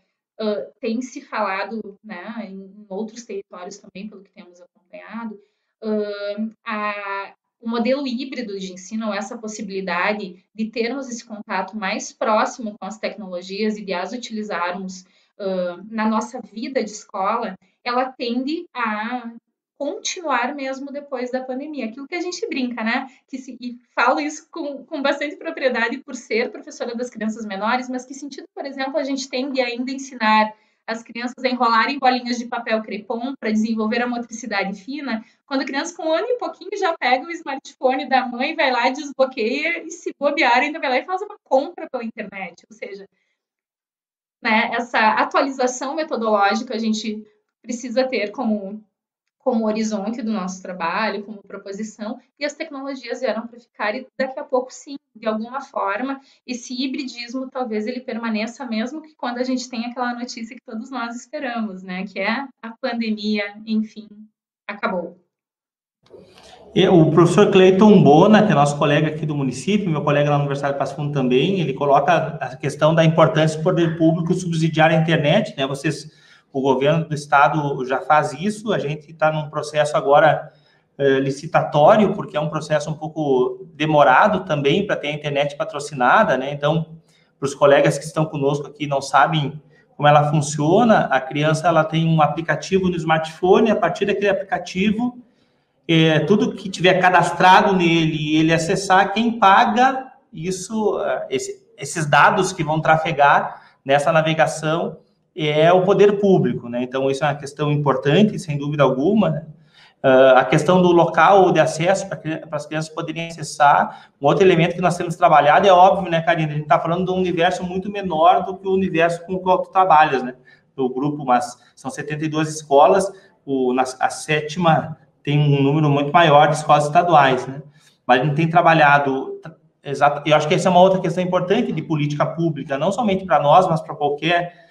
S4: uh, tem se falado, né, em, outros territórios também, pelo que temos acompanhado, uh, a, o modelo híbrido de ensino, essa possibilidade de termos esse contato mais próximo com as tecnologias e de as utilizarmos uh, na nossa vida de escola, ela tende a continuar mesmo depois da pandemia. Aquilo que a gente brinca, né? Que se, e falo isso com, com bastante propriedade por ser professora das crianças menores, mas que sentido, por exemplo, a gente tem de ainda ensinar as crianças enrolarem bolinhas de papel crepom para desenvolver a motricidade fina, quando a criança com um ano e pouquinho já pega o smartphone da mãe, vai lá, desbloqueia e se bobear ainda vai lá e faz uma compra pela internet. Ou seja, né, essa atualização metodológica a gente precisa ter como como horizonte do nosso trabalho, como proposição, e as tecnologias vieram para ficar e daqui a pouco sim, de alguma forma, esse hibridismo talvez ele permaneça mesmo que quando a gente tem aquela notícia que todos nós esperamos, né, que é a pandemia, enfim, acabou.
S2: O professor Cleiton Bona, que é nosso colega aqui do município, meu colega na Universidade de Passo Fundo também, ele coloca a questão da importância do poder público subsidiar a internet, né? Vocês o governo do estado já faz isso, a gente está num processo agora eh, licitatório, porque é um processo um pouco demorado também para ter a internet patrocinada, né? Então, para os colegas que estão conosco aqui não sabem como ela funciona, a criança ela tem um aplicativo no smartphone, a partir daquele aplicativo, eh, tudo que tiver cadastrado nele e ele acessar, quem paga isso, eh, esse, esses dados que vão trafegar nessa navegação é o poder público, né? Então, isso é uma questão importante, sem dúvida alguma. Uh, a questão do local de acesso para as crianças poderem acessar. Um outro elemento que nós temos trabalhado é óbvio, né, Karina? A gente está falando de um universo muito menor do que o universo com o qual tu trabalhas, né? O grupo, mas são 72 escolas, o, na, a sétima tem um número muito maior de escolas estaduais, né? Mas a gente tem trabalhado exato. Eu acho que essa é uma outra questão importante de política pública, não somente para nós, mas para qualquer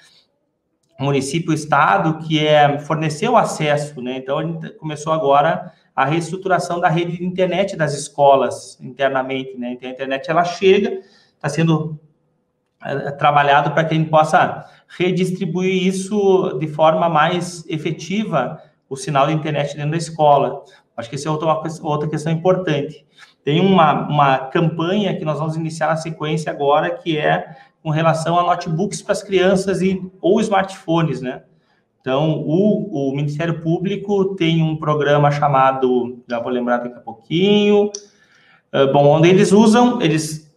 S2: município estado que é fornecer o acesso, né? Então a gente começou agora a reestruturação da rede de internet das escolas internamente, né? Então a internet ela chega, está sendo é, trabalhado para que a gente possa redistribuir isso de forma mais efetiva o sinal de internet dentro da escola. Acho que essa é outra, outra questão importante. Tem uma, uma campanha que nós vamos iniciar na sequência agora, que é com relação a notebooks para as crianças e, ou smartphones, né? Então, o, o Ministério Público tem um programa chamado, já vou lembrar daqui a pouquinho, uh, bom, onde eles usam, eles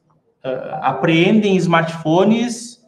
S2: uh, apreendem smartphones,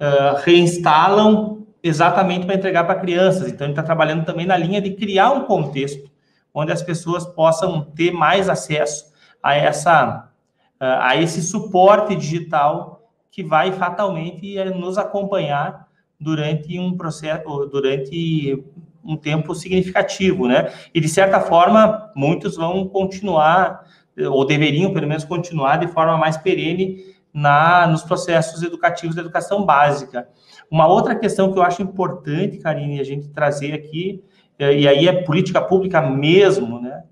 S2: uh, reinstalam exatamente para entregar para crianças. Então, ele está trabalhando também na linha de criar um contexto onde as pessoas possam ter mais acesso a essa a esse suporte digital que vai fatalmente nos acompanhar durante um processo, durante um tempo significativo, né? E de certa forma, muitos vão continuar ou deveriam pelo menos continuar de forma mais perene na nos processos educativos da educação básica. Uma outra questão que eu acho importante, Karine, a gente trazer aqui, eh, e aí é política pública mesmo, né?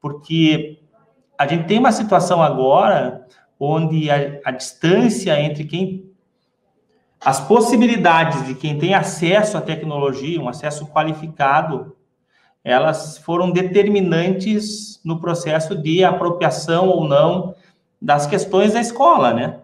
S2: Porque a gente tem uma situação agora onde a, a distância entre quem as possibilidades de quem tem acesso à tecnologia, um acesso qualificado, elas foram determinantes no processo de apropriação ou não das questões da escola, né?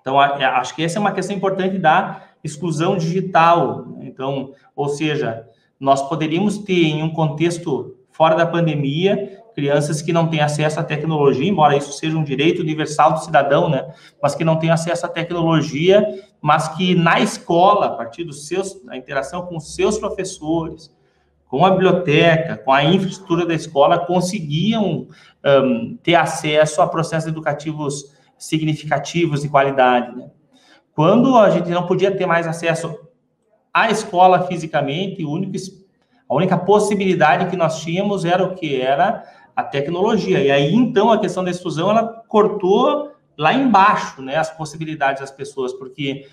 S2: Então, acho que essa é uma questão importante da exclusão digital. Né? Então, ou seja, nós poderíamos ter em um contexto fora da pandemia crianças que não têm acesso à tecnologia, embora isso seja um direito universal do cidadão, né? Mas que não têm acesso à tecnologia, mas que na escola, a partir dos seus, da interação com os seus professores, com a biblioteca, com a infraestrutura da escola, conseguiam um, ter acesso a processos educativos significativos de qualidade. Né? Quando a gente não podia ter mais acesso à escola fisicamente, único, a única possibilidade que nós tínhamos era o que? Era a tecnologia. E aí, então, a questão da exclusão, ela cortou lá embaixo, né, as possibilidades das pessoas, porque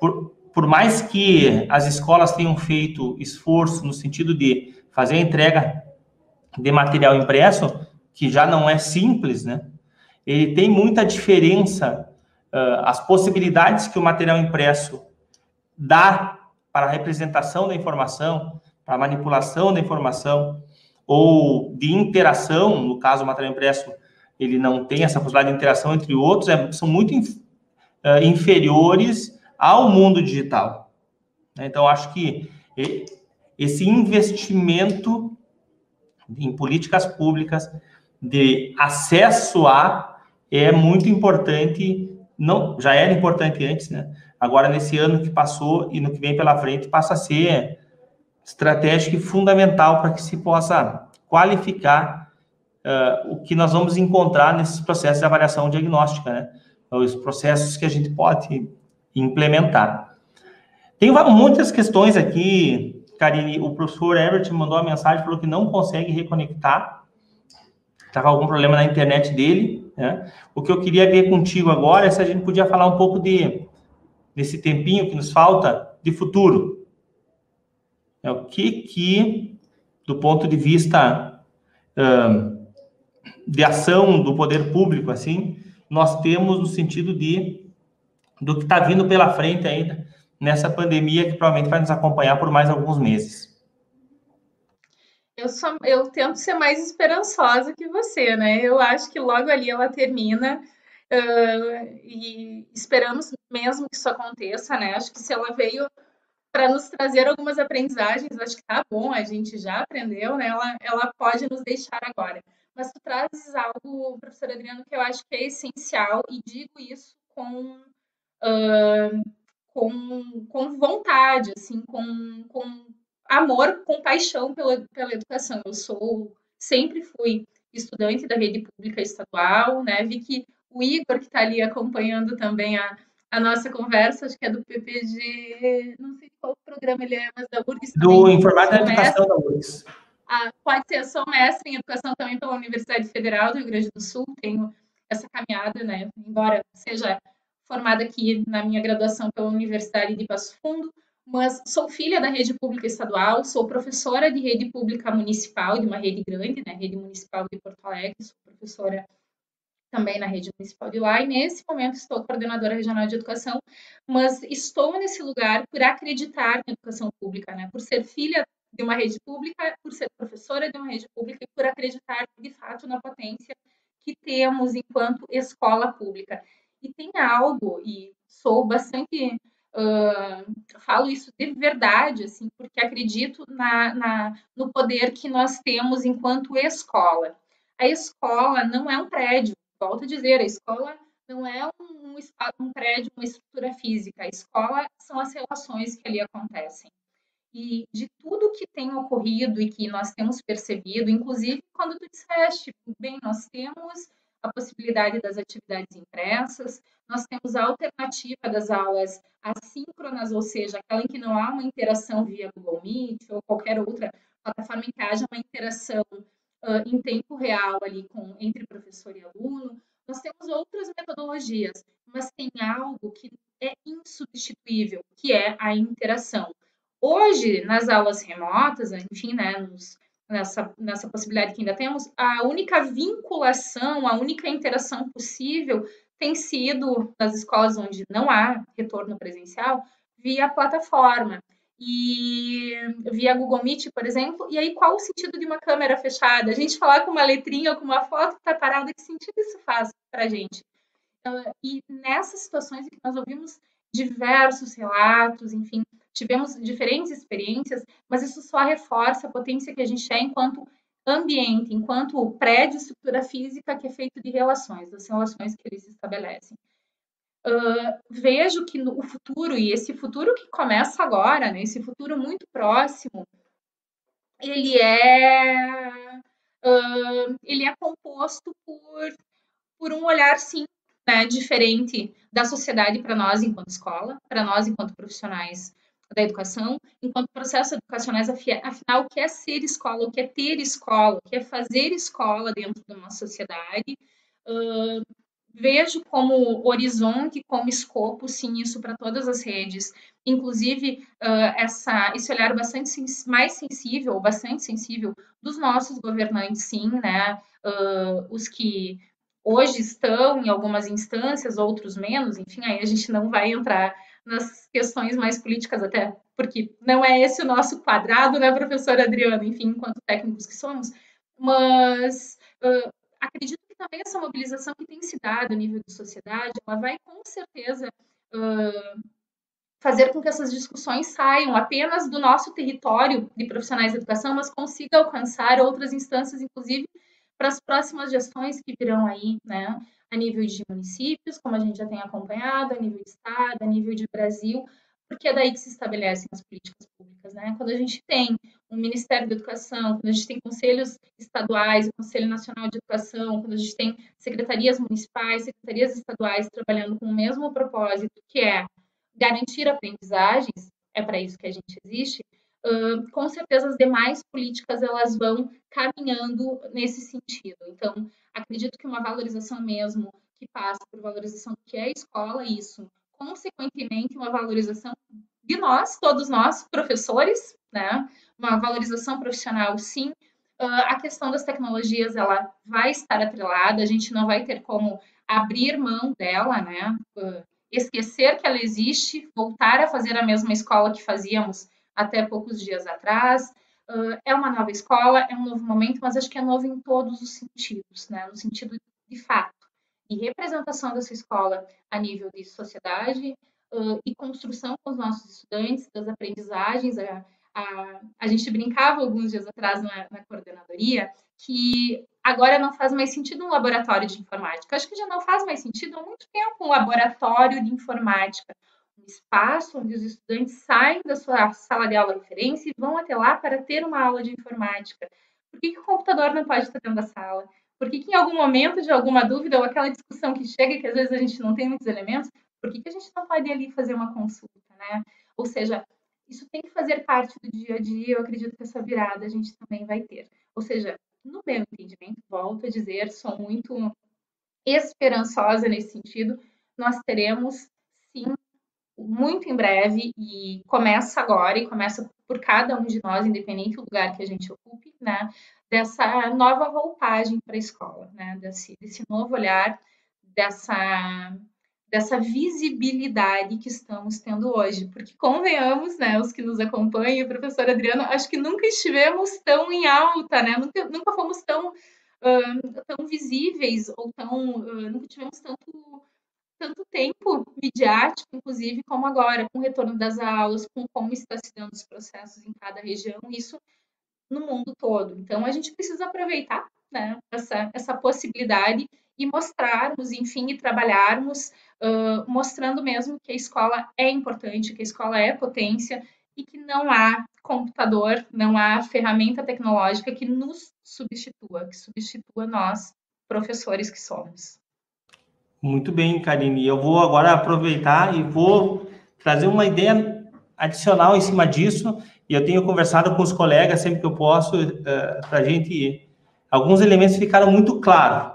S2: por, por mais que as escolas tenham feito esforço no sentido de fazer a entrega de material impresso, que já não é simples, né, ele tem muita diferença, uh, as possibilidades que o material impresso dá para a representação da informação, para a manipulação da informação, ou de interação, no caso o material impresso, ele não tem essa possibilidade de interação entre outros, é, são muito inf, uh, inferiores ao mundo digital. Então, acho que esse investimento em políticas públicas de acesso a é muito importante, não, já era importante antes, né? agora nesse ano que passou e no que vem pela frente, passa a ser estratégico e fundamental para que se possa qualificar uh, o que nós vamos encontrar nesses processos de avaliação diagnóstica, né? Os processos que a gente pode implementar. Tem muitas questões aqui, Karine. O professor Herbert mandou uma mensagem, falou que não consegue reconectar. Estava algum problema na internet dele. Né? O que eu queria ver contigo agora é se a gente podia falar um pouco de desse tempinho que nos falta de futuro. É o que que, do ponto de vista um, de ação do poder público, assim, nós temos no sentido de do que está vindo pela frente ainda nessa pandemia que provavelmente vai nos acompanhar por mais alguns meses.
S4: Eu, sou, eu tento ser mais esperançosa que você, né? Eu acho que logo ali ela termina uh, e esperamos mesmo que isso aconteça, né? Acho que se ela veio para nos trazer algumas aprendizagens, acho que tá bom, a gente já aprendeu, né? Ela, ela pode nos deixar agora. Mas tu trazes algo, professor Adriano, que eu acho que é essencial e digo isso com uh, com, com vontade, assim, com, com amor, com paixão pela, pela educação. Eu sou, sempre fui estudante da rede pública estadual, né? Vi que o Igor, que está ali acompanhando também a, a nossa conversa, acho que é do PPG, não sei qual programa ele é, mas da URGS.
S2: Do Informática da Educação da URGS.
S4: Ah, pode ser, sou mestre em educação também pela Universidade Federal do Rio Grande do Sul, tenho essa caminhada, né? Embora seja formada aqui na minha graduação pela Universidade de Passo Fundo, mas sou filha da rede pública estadual, sou professora de rede pública municipal, de uma rede grande, né, rede municipal de Porto Alegre, sou professora também na rede municipal de lá, e nesse momento estou coordenadora regional de educação, mas estou nesse lugar por acreditar na educação pública, né, por ser filha de uma rede pública, por ser professora de uma rede pública e por acreditar, de fato, na potência que temos enquanto escola pública. E tem algo, e sou bastante. Uh, falo isso de verdade, assim, porque acredito na, na, no poder que nós temos enquanto escola. A escola não é um prédio, volto a dizer, a escola não é um, um prédio, uma estrutura física. A escola são as relações que ali acontecem. E de tudo que tem ocorrido e que nós temos percebido, inclusive quando tu disseste, bem, nós temos a possibilidade das atividades impressas, nós temos a alternativa das aulas assíncronas, ou seja, aquela em que não há uma interação via Google Meet ou qualquer outra plataforma em que haja uma interação uh, em tempo real ali com, entre professor e aluno. Nós temos outras metodologias, mas tem algo que é insubstituível, que é a interação. Hoje, nas aulas remotas, enfim, né, nos, nessa, nessa possibilidade que ainda temos, a única vinculação, a única interação possível tem sido nas escolas onde não há retorno presencial, via plataforma e via Google Meet, por exemplo. E aí, qual o sentido de uma câmera fechada? A gente falar com uma letrinha ou com uma foto que está parada, que sentido isso faz para a gente? Uh, e nessas situações que nós ouvimos diversos relatos, enfim, tivemos diferentes experiências, mas isso só reforça a potência que a gente é enquanto ambiente, enquanto prédio, estrutura física que é feito de relações, das relações que eles estabelecem. Uh, vejo que no futuro, e esse futuro que começa agora, né, esse futuro muito próximo, ele é, uh, ele é composto por, por um olhar, sim, né, diferente da sociedade para nós enquanto escola, para nós enquanto profissionais da educação, enquanto processos educacionais, afinal, o que é ser escola, o que é ter escola, o que é fazer escola dentro de uma sociedade. Uh, vejo como horizonte, como escopo, sim, isso para todas as redes. Inclusive, uh, essa, esse olhar bastante sens mais sensível, bastante sensível dos nossos governantes, sim, né? Uh, os que hoje estão em algumas instâncias, outros menos, enfim, aí a gente não vai entrar nas questões mais políticas até, porque não é esse o nosso quadrado, né, professora Adriana, enfim, enquanto técnicos que somos, mas uh, acredito também essa mobilização que tem se dado a nível de sociedade, ela vai com certeza uh, fazer com que essas discussões saiam apenas do nosso território de profissionais de educação, mas consiga alcançar outras instâncias, inclusive para as próximas gestões que virão aí, né, a nível de municípios, como a gente já tem acompanhado, a nível de estado, a nível de Brasil, porque é daí que se estabelecem as políticas públicas, né? Quando a gente tem um Ministério da Educação, quando a gente tem conselhos estaduais, o Conselho Nacional de Educação, quando a gente tem secretarias municipais, secretarias estaduais trabalhando com o mesmo propósito, que é garantir aprendizagens, é para isso que a gente existe, uh, com certeza as demais políticas elas vão caminhando nesse sentido. Então, acredito que uma valorização mesmo que passa por valorização do que é a escola, isso, consequentemente, uma valorização de nós, todos nós, professores, né? Uma valorização profissional, sim. Uh, a questão das tecnologias, ela vai estar atrelada, a gente não vai ter como abrir mão dela, né? Uh, esquecer que ela existe, voltar a fazer a mesma escola que fazíamos até poucos dias atrás. Uh, é uma nova escola, é um novo momento, mas acho que é novo em todos os sentidos, né? No sentido de fato e representação dessa escola a nível de sociedade uh, e construção com os nossos estudantes das aprendizagens. A, a, a gente brincava alguns dias atrás na, na coordenadoria que agora não faz mais sentido um laboratório de informática. Acho que já não faz mais sentido há muito tempo um laboratório de informática um espaço onde os estudantes saem da sua sala de aula referência e vão até lá para ter uma aula de informática. Por que, que o computador não pode estar dentro da sala? Por que, que em algum momento de alguma dúvida ou aquela discussão que chega que às vezes a gente não tem muitos elementos, por que, que a gente não pode ali fazer uma consulta, né? Ou seja, isso tem que fazer parte do dia a dia, eu acredito que essa virada a gente também vai ter. Ou seja, no meu entendimento, volto a dizer, sou muito esperançosa nesse sentido, nós teremos sim muito em breve e começa agora e começa por cada um de nós, independente do lugar que a gente ocupe, né? Dessa nova roupagem para a escola, né? Desse, desse novo olhar, dessa dessa visibilidade que estamos tendo hoje, porque convenhamos, né, os que nos acompanham, professor Adriano, acho que nunca estivemos tão em alta, né, nunca, nunca fomos tão, uh, tão visíveis ou tão, uh, nunca tivemos tanto tanto tempo midiático, inclusive, como agora, com o retorno das aulas, com como está se dando os processos em cada região, isso no mundo todo. Então, a gente precisa aproveitar né, essa, essa possibilidade e mostrarmos, enfim, e trabalharmos, uh, mostrando mesmo que a escola é importante, que a escola é potência e que não há computador, não há ferramenta tecnológica que nos substitua, que substitua nós, professores que somos.
S2: Muito bem, Karine. Eu vou agora aproveitar e vou trazer uma ideia adicional em cima disso. E eu tenho conversado com os colegas sempre que eu posso, uh, eh, para a gente. Alguns elementos ficaram muito claros,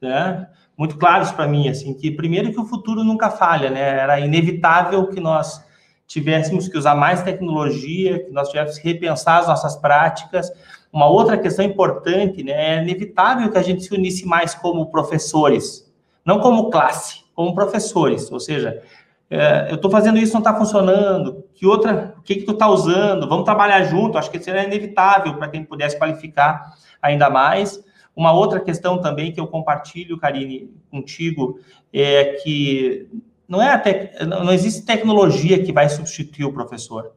S2: né? Muito claros para mim, assim, que primeiro que o futuro nunca falha, né? Era inevitável que nós tivéssemos que usar mais tecnologia, que nós tivéssemos que repensar as nossas práticas. Uma outra questão importante, né? É inevitável que a gente se unisse mais como professores, não como classe, como professores, ou seja, é, eu estou fazendo isso, não está funcionando, que outra, o que, que tu está usando, vamos trabalhar junto, acho que seria inevitável para quem pudesse qualificar ainda mais. Uma outra questão também que eu compartilho, Karine, contigo, é que não, é te, não existe tecnologia que vai substituir o professor.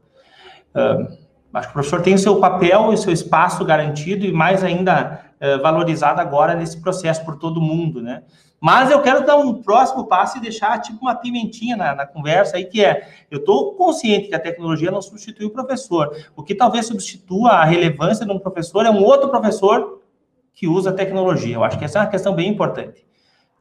S2: Uh, acho que o professor tem o seu papel e o seu espaço garantido e mais ainda uh, valorizado agora nesse processo por todo mundo, né? Mas eu quero dar um próximo passo e deixar tipo uma pimentinha na, na conversa aí, que é, eu estou consciente que a tecnologia não substitui o professor. O que talvez substitua a relevância de um professor é um outro professor que usa a tecnologia. Eu acho que essa é uma questão bem importante.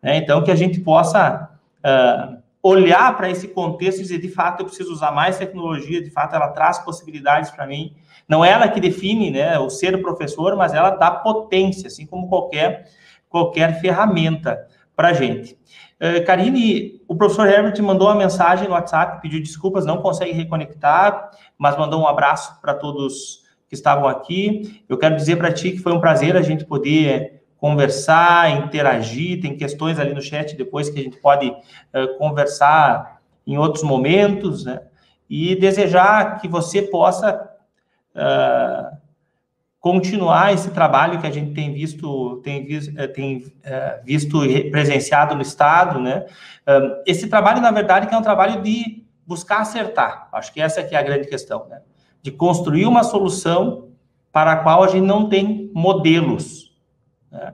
S2: Né? Então, que a gente possa uh, olhar para esse contexto e dizer, de fato, eu preciso usar mais tecnologia, de fato, ela traz possibilidades para mim. Não é ela que define né, o ser professor, mas ela dá potência, assim como qualquer, qualquer ferramenta para a gente. Uh, Karine, o professor Herbert mandou uma mensagem no WhatsApp, pediu desculpas, não consegue reconectar, mas mandou um abraço para todos que estavam aqui. Eu quero dizer para ti que foi um prazer a gente poder conversar, interagir, tem questões ali no chat depois que a gente pode uh, conversar em outros momentos, né? E desejar que você possa uh, continuar esse trabalho que a gente tem visto, tem, eh, tem é, visto presenciado no Estado, né? Esse trabalho, na verdade, que é um trabalho de buscar acertar. Acho que essa é a grande questão, né? De construir uma solução para a qual a gente não tem modelos. Né?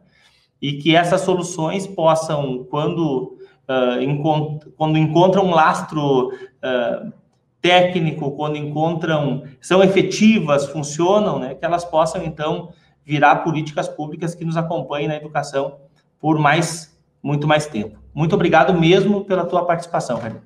S2: e que essas soluções possam, quando, uh, encont quando encontram um lastro uh, técnico, quando encontram, são efetivas, funcionam, né, que elas possam, então, virar políticas públicas que nos acompanhem na educação por mais, muito mais tempo. Muito obrigado mesmo pela tua participação, Karine.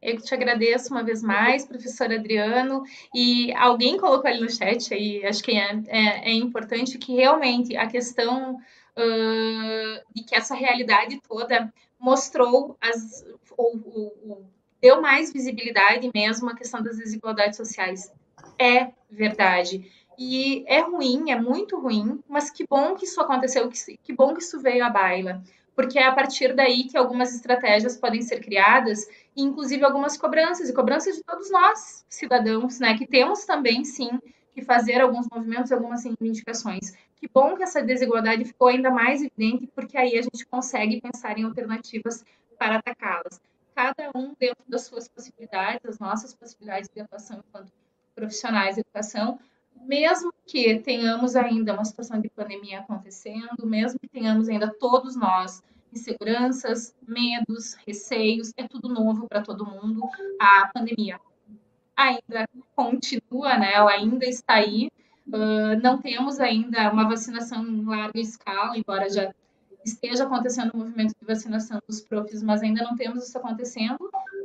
S4: Eu te agradeço uma vez mais, professor Adriano. E alguém colocou ali no chat, aí acho que é, é, é importante que realmente a questão uh, de que essa realidade toda mostrou as, ou, deu mais visibilidade mesmo à questão das desigualdades sociais. É verdade. E é ruim, é muito ruim, mas que bom que isso aconteceu, que, que bom que isso veio à baila porque é a partir daí que algumas estratégias podem ser criadas, inclusive algumas cobranças, e cobranças de todos nós, cidadãos, né, que temos também, sim, que fazer alguns movimentos, algumas reivindicações. Que bom que essa desigualdade ficou ainda mais evidente, porque aí a gente consegue pensar em alternativas para atacá-las. Cada um dentro das suas possibilidades, as nossas possibilidades de atuação enquanto profissionais de educação, mesmo que tenhamos ainda uma situação de pandemia acontecendo, mesmo que tenhamos ainda todos nós inseguranças, medos, receios, é tudo novo para todo mundo. A pandemia ainda continua, né? Ela ainda está aí. Uh, não temos ainda uma vacinação em larga escala, embora já esteja acontecendo o um movimento de vacinação dos profs, mas ainda não temos isso acontecendo.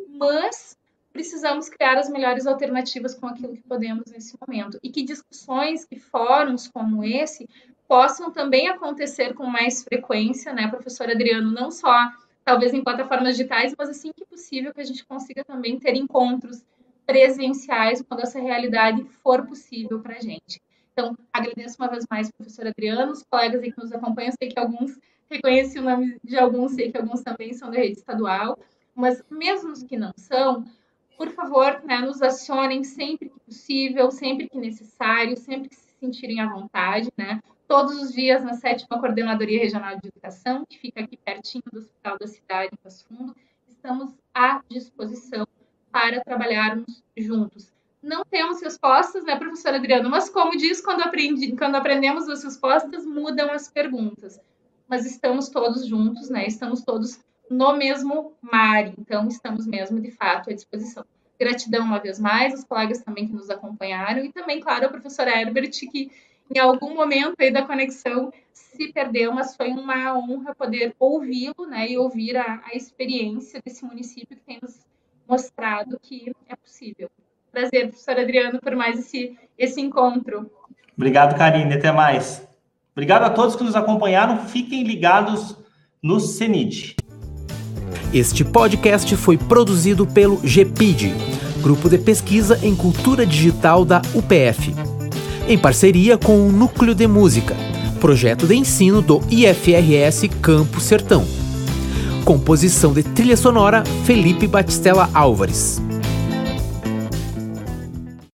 S4: Mas precisamos criar as melhores alternativas com aquilo que podemos nesse momento. E que discussões, que fóruns como esse possam também acontecer com mais frequência, né, professor Adriano, não só talvez em plataformas digitais, mas assim que possível que a gente consiga também ter encontros presenciais quando essa realidade for possível para a gente. Então, agradeço uma vez mais, professor Adriano, os colegas que nos acompanham, sei que alguns reconheci o nome de alguns, sei que alguns também são da rede estadual, mas mesmo os que não são, por favor, né, nos acionem sempre que possível, sempre que necessário, sempre que se sentirem à vontade, né? Todos os dias na sétima Coordenadoria Regional de Educação, que fica aqui pertinho do Hospital da Cidade, em Passo Fundo, estamos à disposição para trabalharmos juntos. Não temos respostas, né, professora Adriana? Mas como diz, quando, aprendi, quando aprendemos as respostas, mudam as perguntas. Mas estamos todos juntos, né? Estamos todos no mesmo mar, então estamos mesmo, de fato, à disposição. Gratidão uma vez mais, os colegas também que nos acompanharam, e também, claro, a professora Herbert, que em algum momento aí da conexão se perdeu, mas foi uma honra poder ouvi-lo, né, e ouvir a, a experiência desse município que tem nos mostrado que é possível. Prazer, professor Adriano, por mais esse, esse encontro.
S2: Obrigado, Karine. Até mais. Obrigado a todos que nos acompanharam. Fiquem ligados no CENID.
S1: Este podcast foi produzido pelo GPID, Grupo de Pesquisa em Cultura Digital da UPF, em parceria com o Núcleo de Música, projeto de ensino do IFRS Campo Sertão. Composição de trilha sonora Felipe Batistella Álvares.